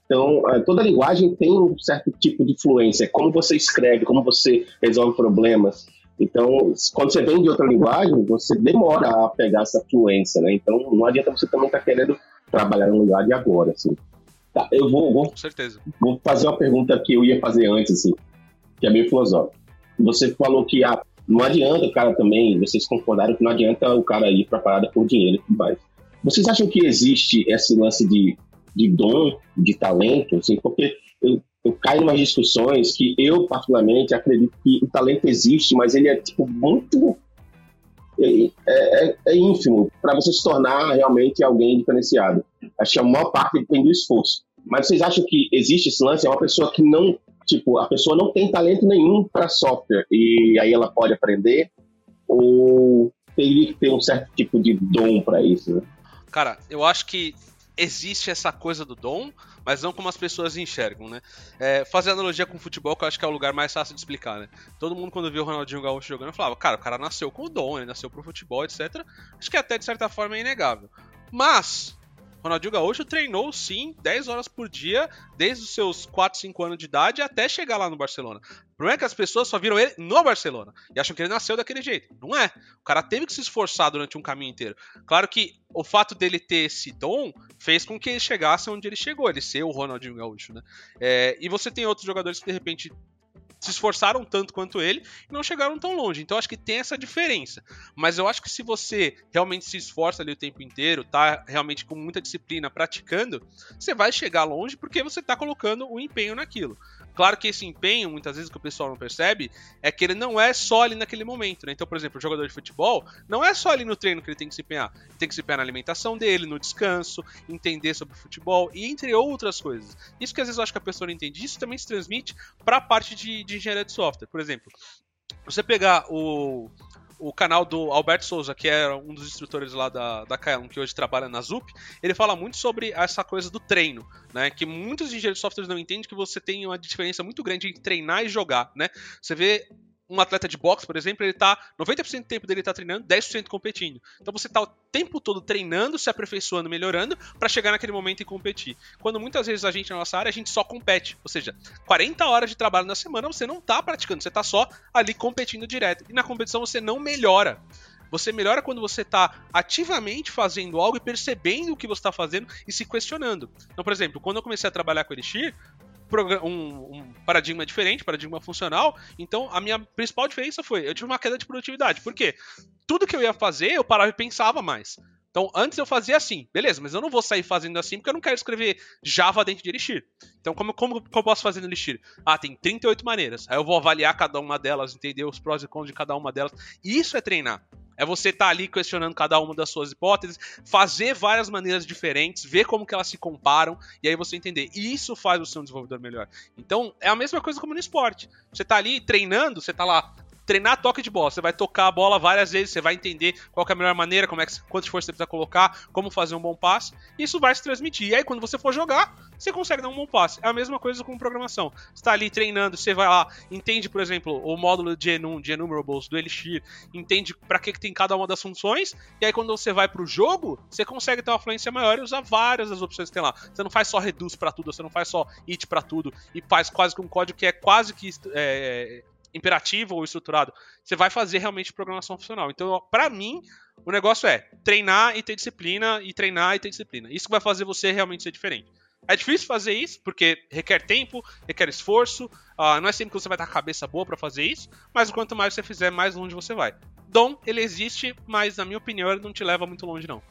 Então, é, toda linguagem tem um certo tipo de fluência, como você escreve, como você resolve problemas. Então, quando você vem de outra linguagem, você demora a pegar essa fluência, né? Então, não adianta você também estar tá querendo trabalhar no lugar de agora, assim. Tá, eu vou, vou, Com certeza. vou fazer uma pergunta que eu ia fazer antes, assim, que é meio filosófica. Você falou que ah, não adianta o cara também, vocês concordaram que não adianta o cara ir para a parada por dinheiro e tudo mais. Vocês acham que existe esse lance de de dom, de talento, assim, porque eu, eu caio em umas discussões que eu, particularmente, acredito que o talento existe, mas ele é, tipo, muito... É, é, é ínfimo para você se tornar realmente alguém diferenciado. Acho que a maior parte depende do esforço. Mas vocês acham que existe esse lance? É uma pessoa que não, tipo, a pessoa não tem talento nenhum para software e aí ela pode aprender? Ou teria que ter um certo tipo de dom para isso? Né? Cara, eu acho que existe essa coisa do dom, mas não como as pessoas enxergam, né? É, fazer analogia com o futebol, que eu acho que é o lugar mais fácil de explicar, né? Todo mundo, quando viu o Ronaldinho Gaúcho jogando, falava, cara, o cara nasceu com o dom, ele nasceu pro futebol, etc. Acho que até, de certa forma, é inegável. Mas, Ronaldinho Gaúcho treinou sim 10 horas por dia, desde os seus 4, 5 anos de idade até chegar lá no Barcelona. O problema é que as pessoas só viram ele no Barcelona e acham que ele nasceu daquele jeito. Não é. O cara teve que se esforçar durante um caminho inteiro. Claro que o fato dele ter esse dom fez com que ele chegasse onde ele chegou, ele ser o Ronaldinho Gaúcho, né? É, e você tem outros jogadores que de repente se esforçaram tanto quanto ele e não chegaram tão longe. Então acho que tem essa diferença. Mas eu acho que se você realmente se esforça ali o tempo inteiro, tá realmente com muita disciplina praticando, você vai chegar longe porque você tá colocando o empenho naquilo. Claro que esse empenho, muitas vezes, que o pessoal não percebe, é que ele não é só ali naquele momento, né? Então, por exemplo, o jogador de futebol não é só ali no treino que ele tem que se empenhar. Ele tem que se empenhar na alimentação dele, no descanso, entender sobre futebol e entre outras coisas. Isso que às vezes eu acho que a pessoa não entende, isso também se transmite para a parte de, de engenharia de software. Por exemplo, você pegar o, o canal do Alberto Souza, que é um dos instrutores lá da, da Kaelon, que hoje trabalha na ZUP, ele fala muito sobre essa coisa do treino, né? Que muitos engenheiros de software não entendem que você tem uma diferença muito grande entre treinar e jogar, né? Você vê um atleta de boxe, por exemplo, ele tá 90% do tempo dele tá treinando, 10% competindo. Então você tá o tempo todo treinando, se aperfeiçoando, melhorando para chegar naquele momento e competir. Quando muitas vezes a gente na nossa área a gente só compete, ou seja, 40 horas de trabalho na semana você não tá praticando, você tá só ali competindo direto. E na competição você não melhora. Você melhora quando você está ativamente fazendo algo e percebendo o que você está fazendo e se questionando. Então, por exemplo, quando eu comecei a trabalhar com Elixir, um, um, paradigma diferente, paradigma funcional. Então, a minha principal diferença foi eu tive uma queda de produtividade. Por quê? Tudo que eu ia fazer, eu parava e pensava mais. Então, antes eu fazia assim, beleza, mas eu não vou sair fazendo assim porque eu não quero escrever Java dentro de Elixir. Então, como, como, como eu posso fazer no Elixir? Ah, tem 38 maneiras. Aí eu vou avaliar cada uma delas, entender os prós e cons de cada uma delas. E isso é treinar. É você estar tá ali questionando cada uma das suas hipóteses, fazer várias maneiras diferentes, ver como que elas se comparam, e aí você entender. E isso faz você um desenvolvedor melhor. Então, é a mesma coisa como no esporte. Você está ali treinando, você está lá treinar toque de bola. Você vai tocar a bola várias vezes, você vai entender qual é a melhor maneira, como é que, quantas você precisa colocar, como fazer um bom passe. Isso vai se transmitir. E aí, quando você for jogar, você consegue dar um bom passe. É a mesma coisa com programação. Você está ali treinando, você vai lá, entende, por exemplo, o módulo de enum, de enumerables, do Elixir, entende para que, que tem cada uma das funções, e aí quando você vai para o jogo, você consegue ter uma fluência maior e usar várias das opções que tem lá. Você não faz só reduce para tudo, você não faz só it para tudo, e faz quase que um código que é quase que é, imperativo ou estruturado, você vai fazer realmente programação funcional. Então, para mim, o negócio é treinar e ter disciplina, e treinar e ter disciplina. Isso vai fazer você realmente ser diferente. É difícil fazer isso, porque requer tempo, requer esforço, uh, não é sempre que você vai estar com a cabeça boa para fazer isso, mas quanto mais você fizer, mais longe você vai. Dom, ele existe, mas na minha opinião ele não te leva muito longe não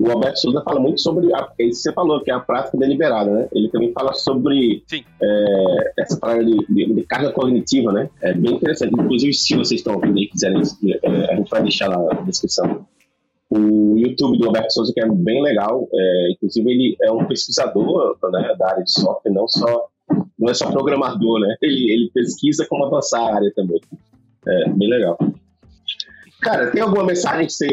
o Alberto Souza fala muito sobre a, é isso que você falou, que é a prática deliberada, né? Ele também fala sobre é, essa parada de, de, de, carga cognitiva, né? É bem interessante. Inclusive, se vocês estão ouvindo e quiserem, é, a gente vai deixar na descrição o YouTube do Alberto Souza, que é bem legal. É, inclusive, ele é um pesquisador né, da área de software, não só não é só programador, né? Ele, ele pesquisa como avançar a área também. É bem legal. Cara, tem alguma mensagem que você,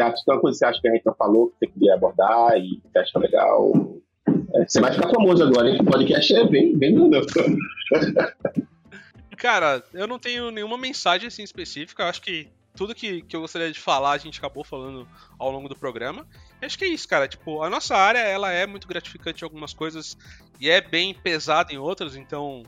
acha, coisa que você acha que a gente não falou, que você queria abordar e que acha legal? É, você vai ficar famoso agora, hein? O podcast é bem, bem grandão. <laughs> Cara, eu não tenho nenhuma mensagem assim específica. Eu acho que tudo que, que eu gostaria de falar a gente acabou falando ao longo do programa. Acho que é isso, cara. Tipo, a nossa área ela é muito gratificante em algumas coisas e é bem pesada em outras. Então,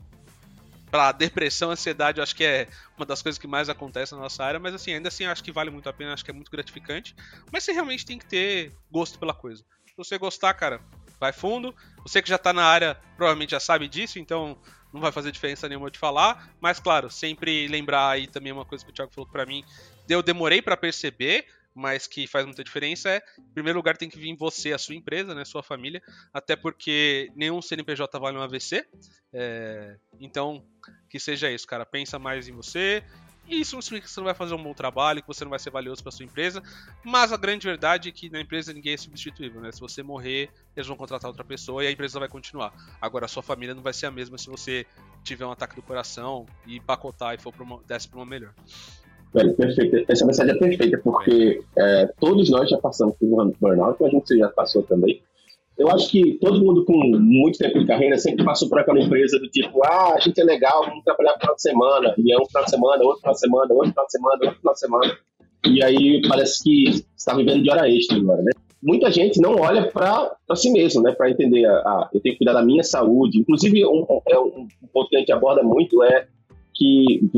pra depressão, ansiedade, eu acho que é uma das coisas que mais acontece na nossa área, mas assim, ainda assim, acho que vale muito a pena, acho que é muito gratificante. Mas você realmente tem que ter gosto pela coisa. Se você gostar, cara, vai fundo. Você que já tá na área, provavelmente já sabe disso, então não vai fazer diferença nenhuma de falar. Mas claro, sempre lembrar aí também uma coisa que o Thiago falou para mim, eu demorei para perceber, mas que faz muita diferença é, em primeiro lugar, tem que vir você, a sua empresa, né, sua família, até porque nenhum CNPJ vale um AVC. É, então, que seja isso, cara. Pensa mais em você. Isso não significa que você não vai fazer um bom trabalho, que você não vai ser valioso para sua empresa. Mas a grande verdade é que na empresa ninguém é substituível, né? Se você morrer, eles vão contratar outra pessoa e a empresa vai continuar. Agora, a sua família não vai ser a mesma se você tiver um ataque do coração e pacotar e for pra uma, desce para uma melhor. Velho, perfeito. Essa mensagem é perfeita, porque é, todos nós já passamos por burnout, a gente já passou também. Eu acho que todo mundo com muito tempo de carreira sempre passou por aquela empresa do tipo, ah, a gente é legal, vamos trabalhar no final de semana, e é um final de semana, outro final de semana, outro final de semana, outro final de semana. E aí parece que está vivendo de hora extra agora, né? Muita gente não olha para si mesmo, né? Para entender, ah, eu tenho que cuidar da minha saúde. Inclusive, um, um, um ponto que a gente aborda muito é que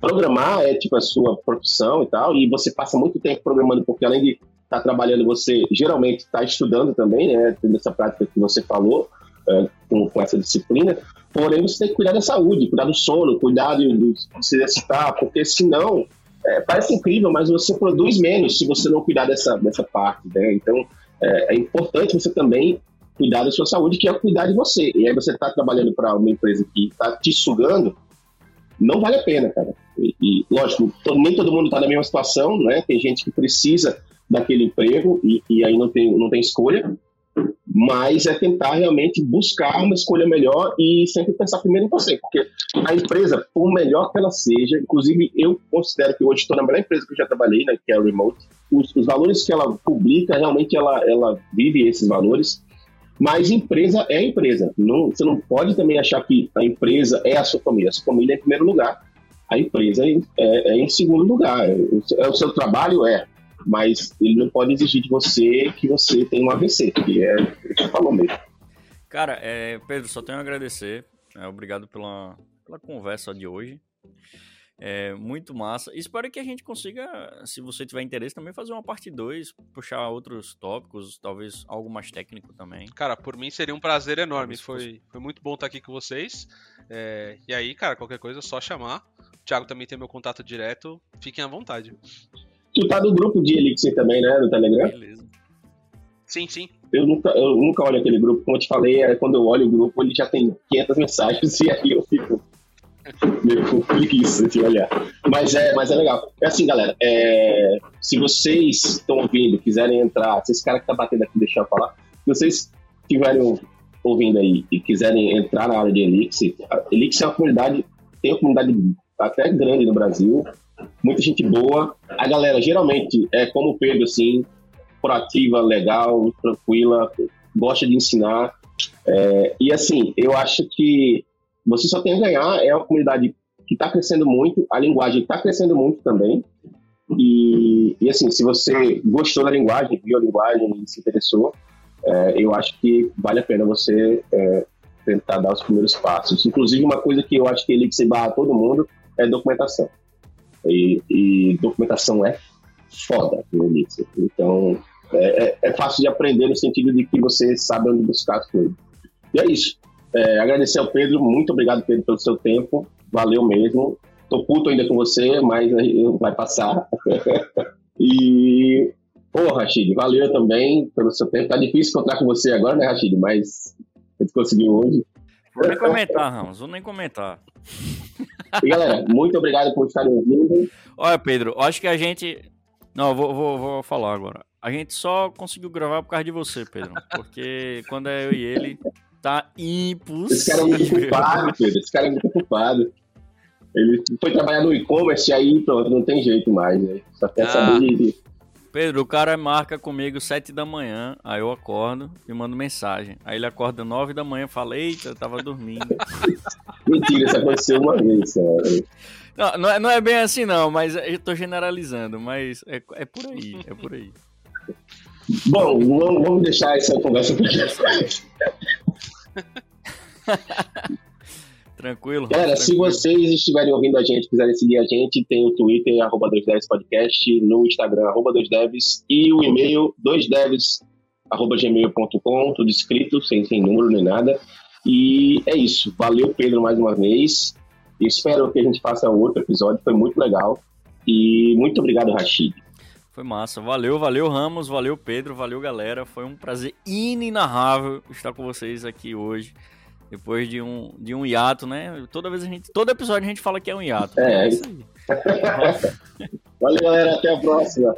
programar é tipo a sua profissão e tal, e você passa muito tempo programando, porque além de estar tá trabalhando, você geralmente está estudando também, né? Tendo essa prática que você falou, é, com, com, essa disciplina. Porém, você tem que cuidar da saúde, cuidar do sono, cuidar de, de se exercitar, porque senão, é, parece incrível, mas você produz menos se você não cuidar dessa, dessa parte, né? Então, é, é importante você também cuidar da sua saúde, que é cuidar de você. E aí você está trabalhando para uma empresa que está te sugando, não vale a pena, cara. E, e lógico, todo, nem todo mundo está na mesma situação, né? Tem gente que precisa daquele emprego e, e, aí não tem, não tem escolha, mas é tentar realmente buscar uma escolha melhor e sempre pensar primeiro em você, porque a empresa, por melhor que ela seja, inclusive eu considero que hoje estou na melhor empresa que eu já trabalhei, né, que é a Remote, os, os valores que ela publica, realmente ela, ela vive esses valores, mas empresa é empresa. Não, você não pode também achar que a empresa é a sua família. A sua família é em primeiro lugar. A empresa é, é, é em segundo lugar. É, o seu trabalho? É. Mas ele não pode exigir de você que você tenha um AVC, que é o que você falou mesmo. Cara, é, Pedro, só tenho a agradecer. É, obrigado pela, pela conversa de hoje. É muito massa. Espero que a gente consiga, se você tiver interesse, também fazer uma parte 2, puxar outros tópicos, talvez algo mais técnico também. Cara, por mim seria um prazer enorme. Foi, foi muito bom estar aqui com vocês. É, e aí, cara, qualquer coisa é só chamar. O Thiago também tem meu contato direto. Fiquem à vontade. Tu tá no grupo de Elixir também, né? No Telegram? Beleza. Sim, sim. Eu nunca, eu nunca olho aquele grupo, como eu te falei, é, quando eu olho o grupo, ele já tem 500 mensagens <laughs> e aí eu fico meio preguiça de olhar. Mas é, mas é legal. É assim, galera, é, se vocês estão ouvindo, quiserem entrar, se esse cara que tá batendo aqui deixar eu falar, se vocês estiverem ouvindo aí e quiserem entrar na área de Elixir, Elixir é uma comunidade, tem uma comunidade até grande no Brasil, muita gente boa. A galera geralmente é como o Pedro, assim, proativa, legal, tranquila, gosta de ensinar. É, e assim, eu acho que você só tem a ganhar, é uma comunidade que está crescendo muito, a linguagem está crescendo muito também. E, e, assim, se você gostou da linguagem, viu a linguagem e se interessou, é, eu acho que vale a pena você é, tentar dar os primeiros passos. Inclusive, uma coisa que eu acho que ele que se barra todo mundo é documentação. E, e documentação é foda no Elixir. Então, é, é, é, fácil de aprender no sentido de que você sabe onde buscar as coisas. E é isso. É, agradecer ao Pedro, muito obrigado, Pedro, pelo seu tempo. Valeu mesmo. Tô puto ainda com você, mas vai passar. <laughs> e, pô, Rachid, valeu também pelo seu tempo. Tá difícil encontrar com você agora, né, Rachid? Mas a gente conseguiu hoje. Vou nem comentar, Ramos, vou nem comentar. E galera, muito obrigado por estarem ouvindo. Olha, Pedro, acho que a gente. Não, vou, vou, vou falar agora. A gente só conseguiu gravar por causa de você, Pedro. Porque quando é eu e ele, tá impossível. Esse cara é muito ocupado, Pedro. Esse cara é muito ocupado. Ele foi trabalhar no e-commerce e aí pronto, não tem jeito mais. Né? Só quer ah. saber. Pedro, o cara marca comigo sete da manhã, aí eu acordo e mando mensagem. Aí ele acorda nove da manhã e fala, eita, eu tava dormindo. <laughs> Mentira, isso aconteceu uma vez, cara. Não, não é, não é bem assim não, mas eu tô generalizando, mas é, é por aí, é por aí. Bom, vamos, deixar essa conversa depois. <laughs> Tranquilo. Galera, tranquilo. se vocês estiverem ouvindo a gente, quiserem seguir a gente, tem o Twitter, arroba 2devs podcast, no Instagram, arroba 2devs, e o e-mail, 2devs, arroba gmail.com, tudo escrito, sem, sem número nem nada. E é isso. Valeu, Pedro, mais uma vez. Espero que a gente faça outro episódio, foi muito legal. E muito obrigado, Rashid. Foi massa. Valeu, valeu, Ramos, valeu, Pedro, valeu, galera. Foi um prazer inenarrável estar com vocês aqui hoje. Depois de um, de um hiato, né? Toda vez a gente. Todo episódio a gente fala que é um hiato. É, é isso aí. <laughs> valeu, galera. Até a próxima.